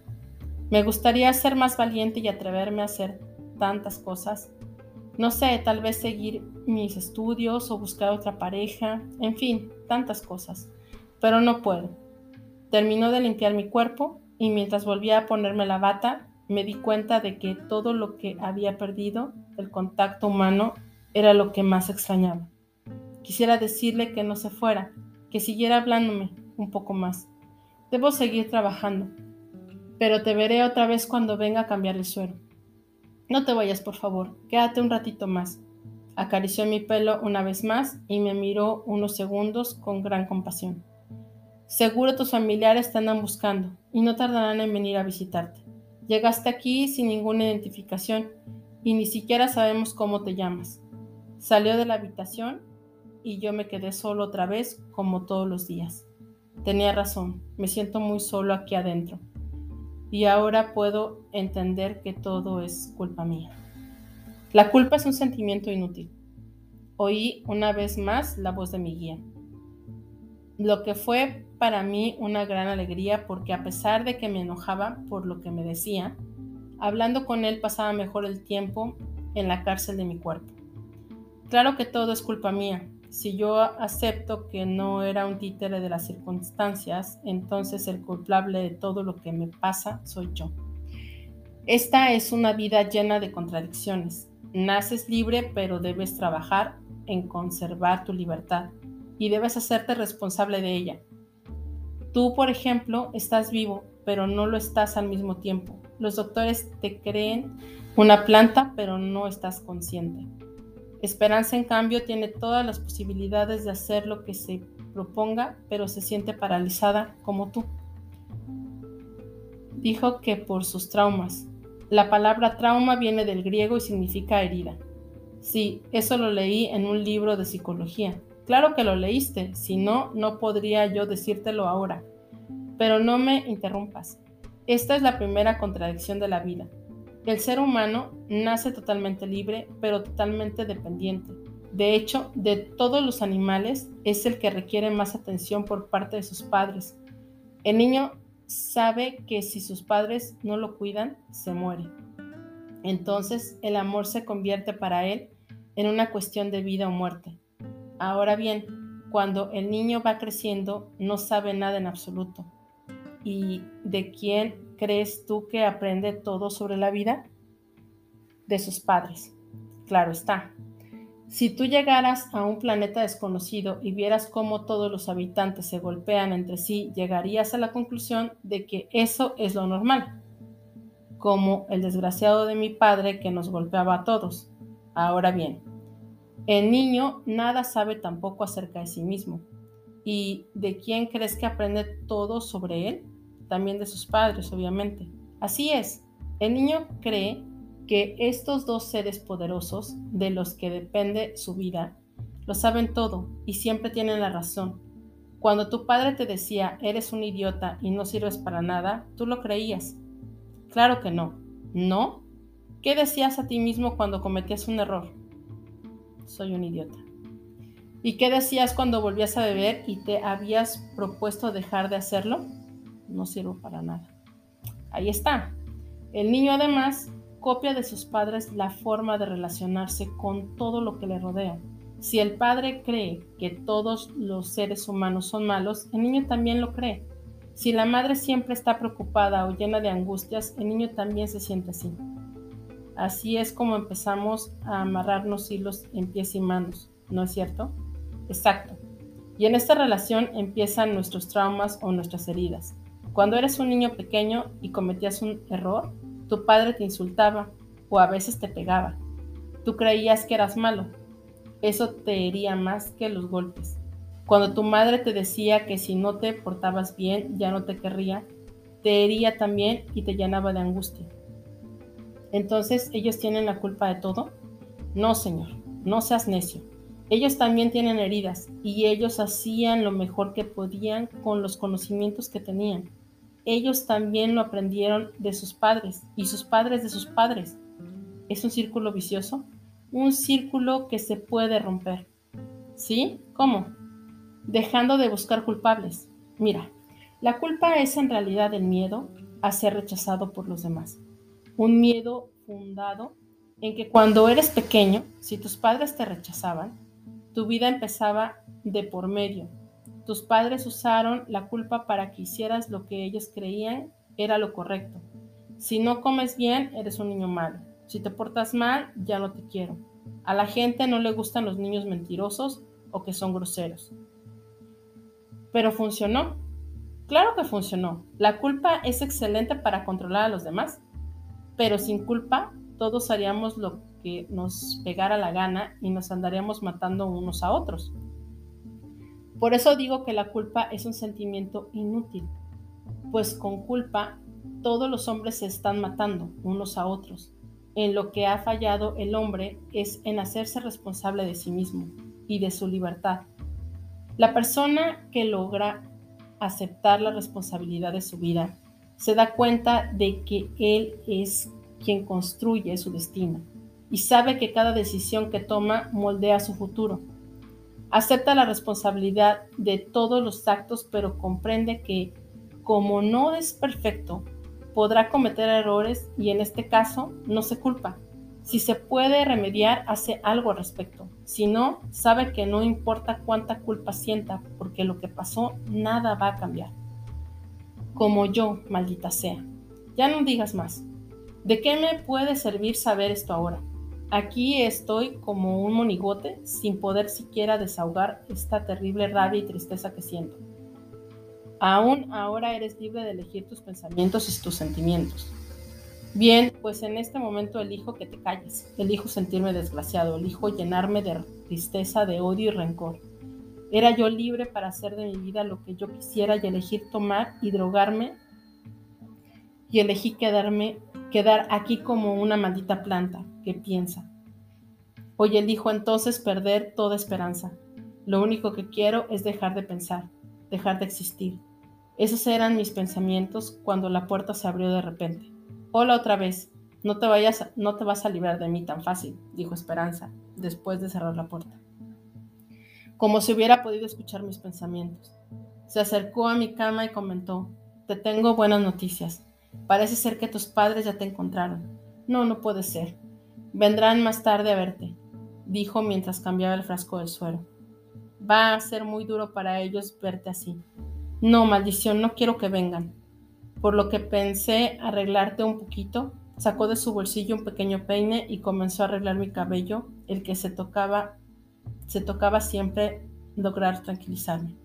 Me gustaría ser más valiente y atreverme a hacer tantas cosas. No sé, tal vez seguir mis estudios o buscar otra pareja, en fin, tantas cosas. Pero no puedo. Terminó de limpiar mi cuerpo y mientras volvía a ponerme la bata, me di cuenta de que todo lo que había perdido, el contacto humano, era lo que más extrañaba. Quisiera decirle que no se fuera, que siguiera hablándome un poco más. Debo seguir trabajando, pero te veré otra vez cuando venga a cambiar el suero. No te vayas, por favor, quédate un ratito más. Acarició mi pelo una vez más y me miró unos segundos con gran compasión. Seguro tus familiares te andan buscando y no tardarán en venir a visitarte. Llegaste aquí sin ninguna identificación y ni siquiera sabemos cómo te llamas. Salió de la habitación y yo me quedé solo otra vez como todos los días. Tenía razón, me siento muy solo aquí adentro. Y ahora puedo entender que todo es culpa mía. La culpa es un sentimiento inútil. Oí una vez más la voz de mi guía. Lo que fue para mí una gran alegría porque a pesar de que me enojaba por lo que me decía, hablando con él pasaba mejor el tiempo en la cárcel de mi cuerpo. Claro que todo es culpa mía, si yo acepto que no era un títere de las circunstancias, entonces el culpable de todo lo que me pasa soy yo. Esta es una vida llena de contradicciones. Naces libre, pero debes trabajar en conservar tu libertad y debes hacerte responsable de ella. Tú, por ejemplo, estás vivo, pero no lo estás al mismo tiempo. Los doctores te creen una planta, pero no estás consciente. Esperanza, en cambio, tiene todas las posibilidades de hacer lo que se proponga, pero se siente paralizada como tú. Dijo que por sus traumas. La palabra trauma viene del griego y significa herida. Sí, eso lo leí en un libro de psicología. Claro que lo leíste, si no, no podría yo decírtelo ahora. Pero no me interrumpas. Esta es la primera contradicción de la vida. El ser humano nace totalmente libre, pero totalmente dependiente. De hecho, de todos los animales es el que requiere más atención por parte de sus padres. El niño sabe que si sus padres no lo cuidan, se muere. Entonces el amor se convierte para él en una cuestión de vida o muerte. Ahora bien, cuando el niño va creciendo, no sabe nada en absoluto. ¿Y de quién crees tú que aprende todo sobre la vida? De sus padres. Claro está. Si tú llegaras a un planeta desconocido y vieras cómo todos los habitantes se golpean entre sí, llegarías a la conclusión de que eso es lo normal, como el desgraciado de mi padre que nos golpeaba a todos. Ahora bien, el niño nada sabe tampoco acerca de sí mismo. ¿Y de quién crees que aprende todo sobre él? también de sus padres, obviamente. Así es, el niño cree que estos dos seres poderosos, de los que depende su vida, lo saben todo y siempre tienen la razón. Cuando tu padre te decía, eres un idiota y no sirves para nada, tú lo creías. Claro que no. ¿No? ¿Qué decías a ti mismo cuando cometías un error? Soy un idiota. ¿Y qué decías cuando volvías a beber y te habías propuesto dejar de hacerlo? no sirvo para nada. Ahí está. El niño además copia de sus padres la forma de relacionarse con todo lo que le rodea. Si el padre cree que todos los seres humanos son malos, el niño también lo cree. Si la madre siempre está preocupada o llena de angustias, el niño también se siente así. Así es como empezamos a amarrarnos hilos en pies y manos, ¿no es cierto? Exacto. Y en esta relación empiezan nuestros traumas o nuestras heridas. Cuando eres un niño pequeño y cometías un error, tu padre te insultaba o a veces te pegaba. Tú creías que eras malo. Eso te hería más que los golpes. Cuando tu madre te decía que si no te portabas bien ya no te querría, te hería también y te llenaba de angustia. Entonces, ¿ellos tienen la culpa de todo? No, Señor, no seas necio. Ellos también tienen heridas y ellos hacían lo mejor que podían con los conocimientos que tenían ellos también lo aprendieron de sus padres y sus padres de sus padres. ¿Es un círculo vicioso? Un círculo que se puede romper. ¿Sí? ¿Cómo? Dejando de buscar culpables. Mira, la culpa es en realidad el miedo a ser rechazado por los demás. Un miedo fundado en que cuando eres pequeño, si tus padres te rechazaban, tu vida empezaba de por medio. Tus padres usaron la culpa para que hicieras lo que ellos creían era lo correcto. Si no comes bien, eres un niño malo. Si te portas mal, ya no te quiero. A la gente no le gustan los niños mentirosos o que son groseros. Pero funcionó. Claro que funcionó. La culpa es excelente para controlar a los demás. Pero sin culpa, todos haríamos lo que nos pegara la gana y nos andaríamos matando unos a otros. Por eso digo que la culpa es un sentimiento inútil, pues con culpa todos los hombres se están matando unos a otros. En lo que ha fallado el hombre es en hacerse responsable de sí mismo y de su libertad. La persona que logra aceptar la responsabilidad de su vida se da cuenta de que él es quien construye su destino y sabe que cada decisión que toma moldea su futuro. Acepta la responsabilidad de todos los actos, pero comprende que como no es perfecto, podrá cometer errores y en este caso no se culpa. Si se puede remediar, hace algo al respecto. Si no, sabe que no importa cuánta culpa sienta, porque lo que pasó nada va a cambiar. Como yo, maldita sea. Ya no digas más. ¿De qué me puede servir saber esto ahora? Aquí estoy como un monigote sin poder siquiera desahogar esta terrible rabia y tristeza que siento. Aún ahora eres libre de elegir tus pensamientos y tus sentimientos. Bien, pues en este momento elijo que te calles, elijo sentirme desgraciado, elijo llenarme de tristeza, de odio y rencor. Era yo libre para hacer de mi vida lo que yo quisiera y elegir tomar y drogarme y elegí quedarme, quedar aquí como una maldita planta que piensa. Hoy elijo entonces perder toda esperanza. Lo único que quiero es dejar de pensar, dejar de existir. Esos eran mis pensamientos cuando la puerta se abrió de repente. Hola otra vez. No te vayas, no te vas a librar de mí tan fácil, dijo Esperanza, después de cerrar la puerta. Como si hubiera podido escuchar mis pensamientos. Se acercó a mi cama y comentó, te tengo buenas noticias. Parece ser que tus padres ya te encontraron. No, no puede ser. Vendrán más tarde a verte, dijo mientras cambiaba el frasco del suero. Va a ser muy duro para ellos verte así. No, maldición, no quiero que vengan. Por lo que pensé arreglarte un poquito, sacó de su bolsillo un pequeño peine y comenzó a arreglar mi cabello, el que se tocaba, se tocaba siempre lograr tranquilizarme.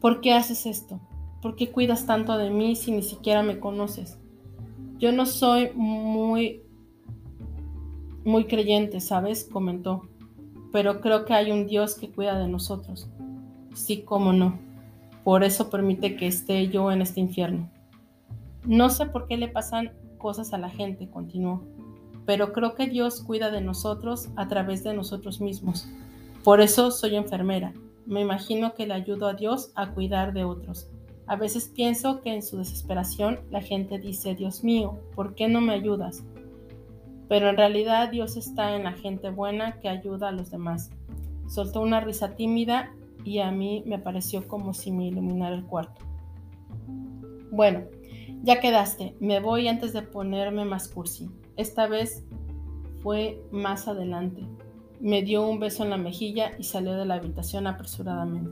¿Por qué haces esto? ¿Por qué cuidas tanto de mí si ni siquiera me conoces? Yo no soy muy muy creyente, ¿sabes? comentó. Pero creo que hay un Dios que cuida de nosotros. Sí, cómo no. Por eso permite que esté yo en este infierno. No sé por qué le pasan cosas a la gente, continuó, pero creo que Dios cuida de nosotros a través de nosotros mismos. Por eso soy enfermera. Me imagino que le ayudo a Dios a cuidar de otros. A veces pienso que en su desesperación la gente dice, Dios mío, ¿por qué no me ayudas? Pero en realidad Dios está en la gente buena que ayuda a los demás. Soltó una risa tímida y a mí me pareció como si me iluminara el cuarto. Bueno, ya quedaste, me voy antes de ponerme más cursi. Esta vez fue más adelante. Me dio un beso en la mejilla y salió de la habitación apresuradamente.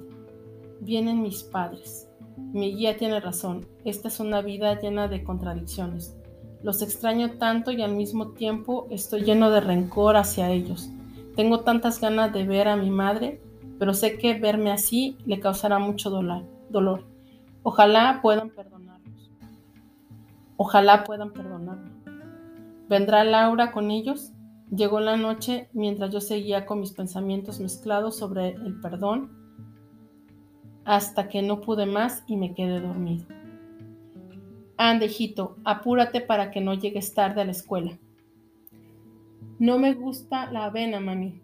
Vienen mis padres. Mi guía tiene razón, esta es una vida llena de contradicciones. Los extraño tanto y al mismo tiempo estoy lleno de rencor hacia ellos. Tengo tantas ganas de ver a mi madre pero sé que verme así le causará mucho dolor. Ojalá puedan perdonarnos. Ojalá puedan perdonarme. ¿Vendrá Laura con ellos? Llegó la noche mientras yo seguía con mis pensamientos mezclados sobre el perdón hasta que no pude más y me quedé dormido. Ande, hijito, apúrate para que no llegues tarde a la escuela. No me gusta la avena, mami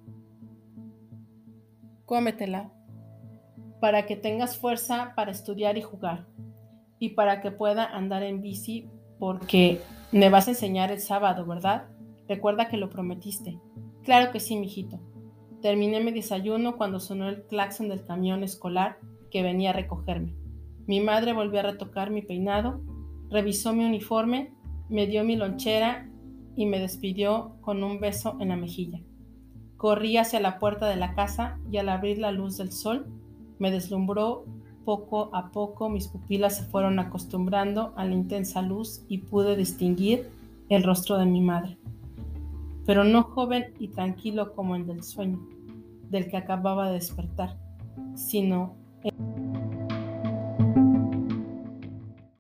cómetela, para que tengas fuerza para estudiar y jugar, y para que pueda andar en bici, porque me vas a enseñar el sábado, ¿verdad? Recuerda que lo prometiste. Claro que sí, mijito. Terminé mi desayuno cuando sonó el claxon del camión escolar que venía a recogerme. Mi madre volvió a retocar mi peinado Revisó mi uniforme, me dio mi lonchera y me despidió con un beso en la mejilla. Corrí hacia la puerta de la casa y al abrir la luz del sol me deslumbró poco a poco mis pupilas se fueron acostumbrando a la intensa luz y pude distinguir el rostro de mi madre, pero no joven y tranquilo como el del sueño, del que acababa de despertar, sino... El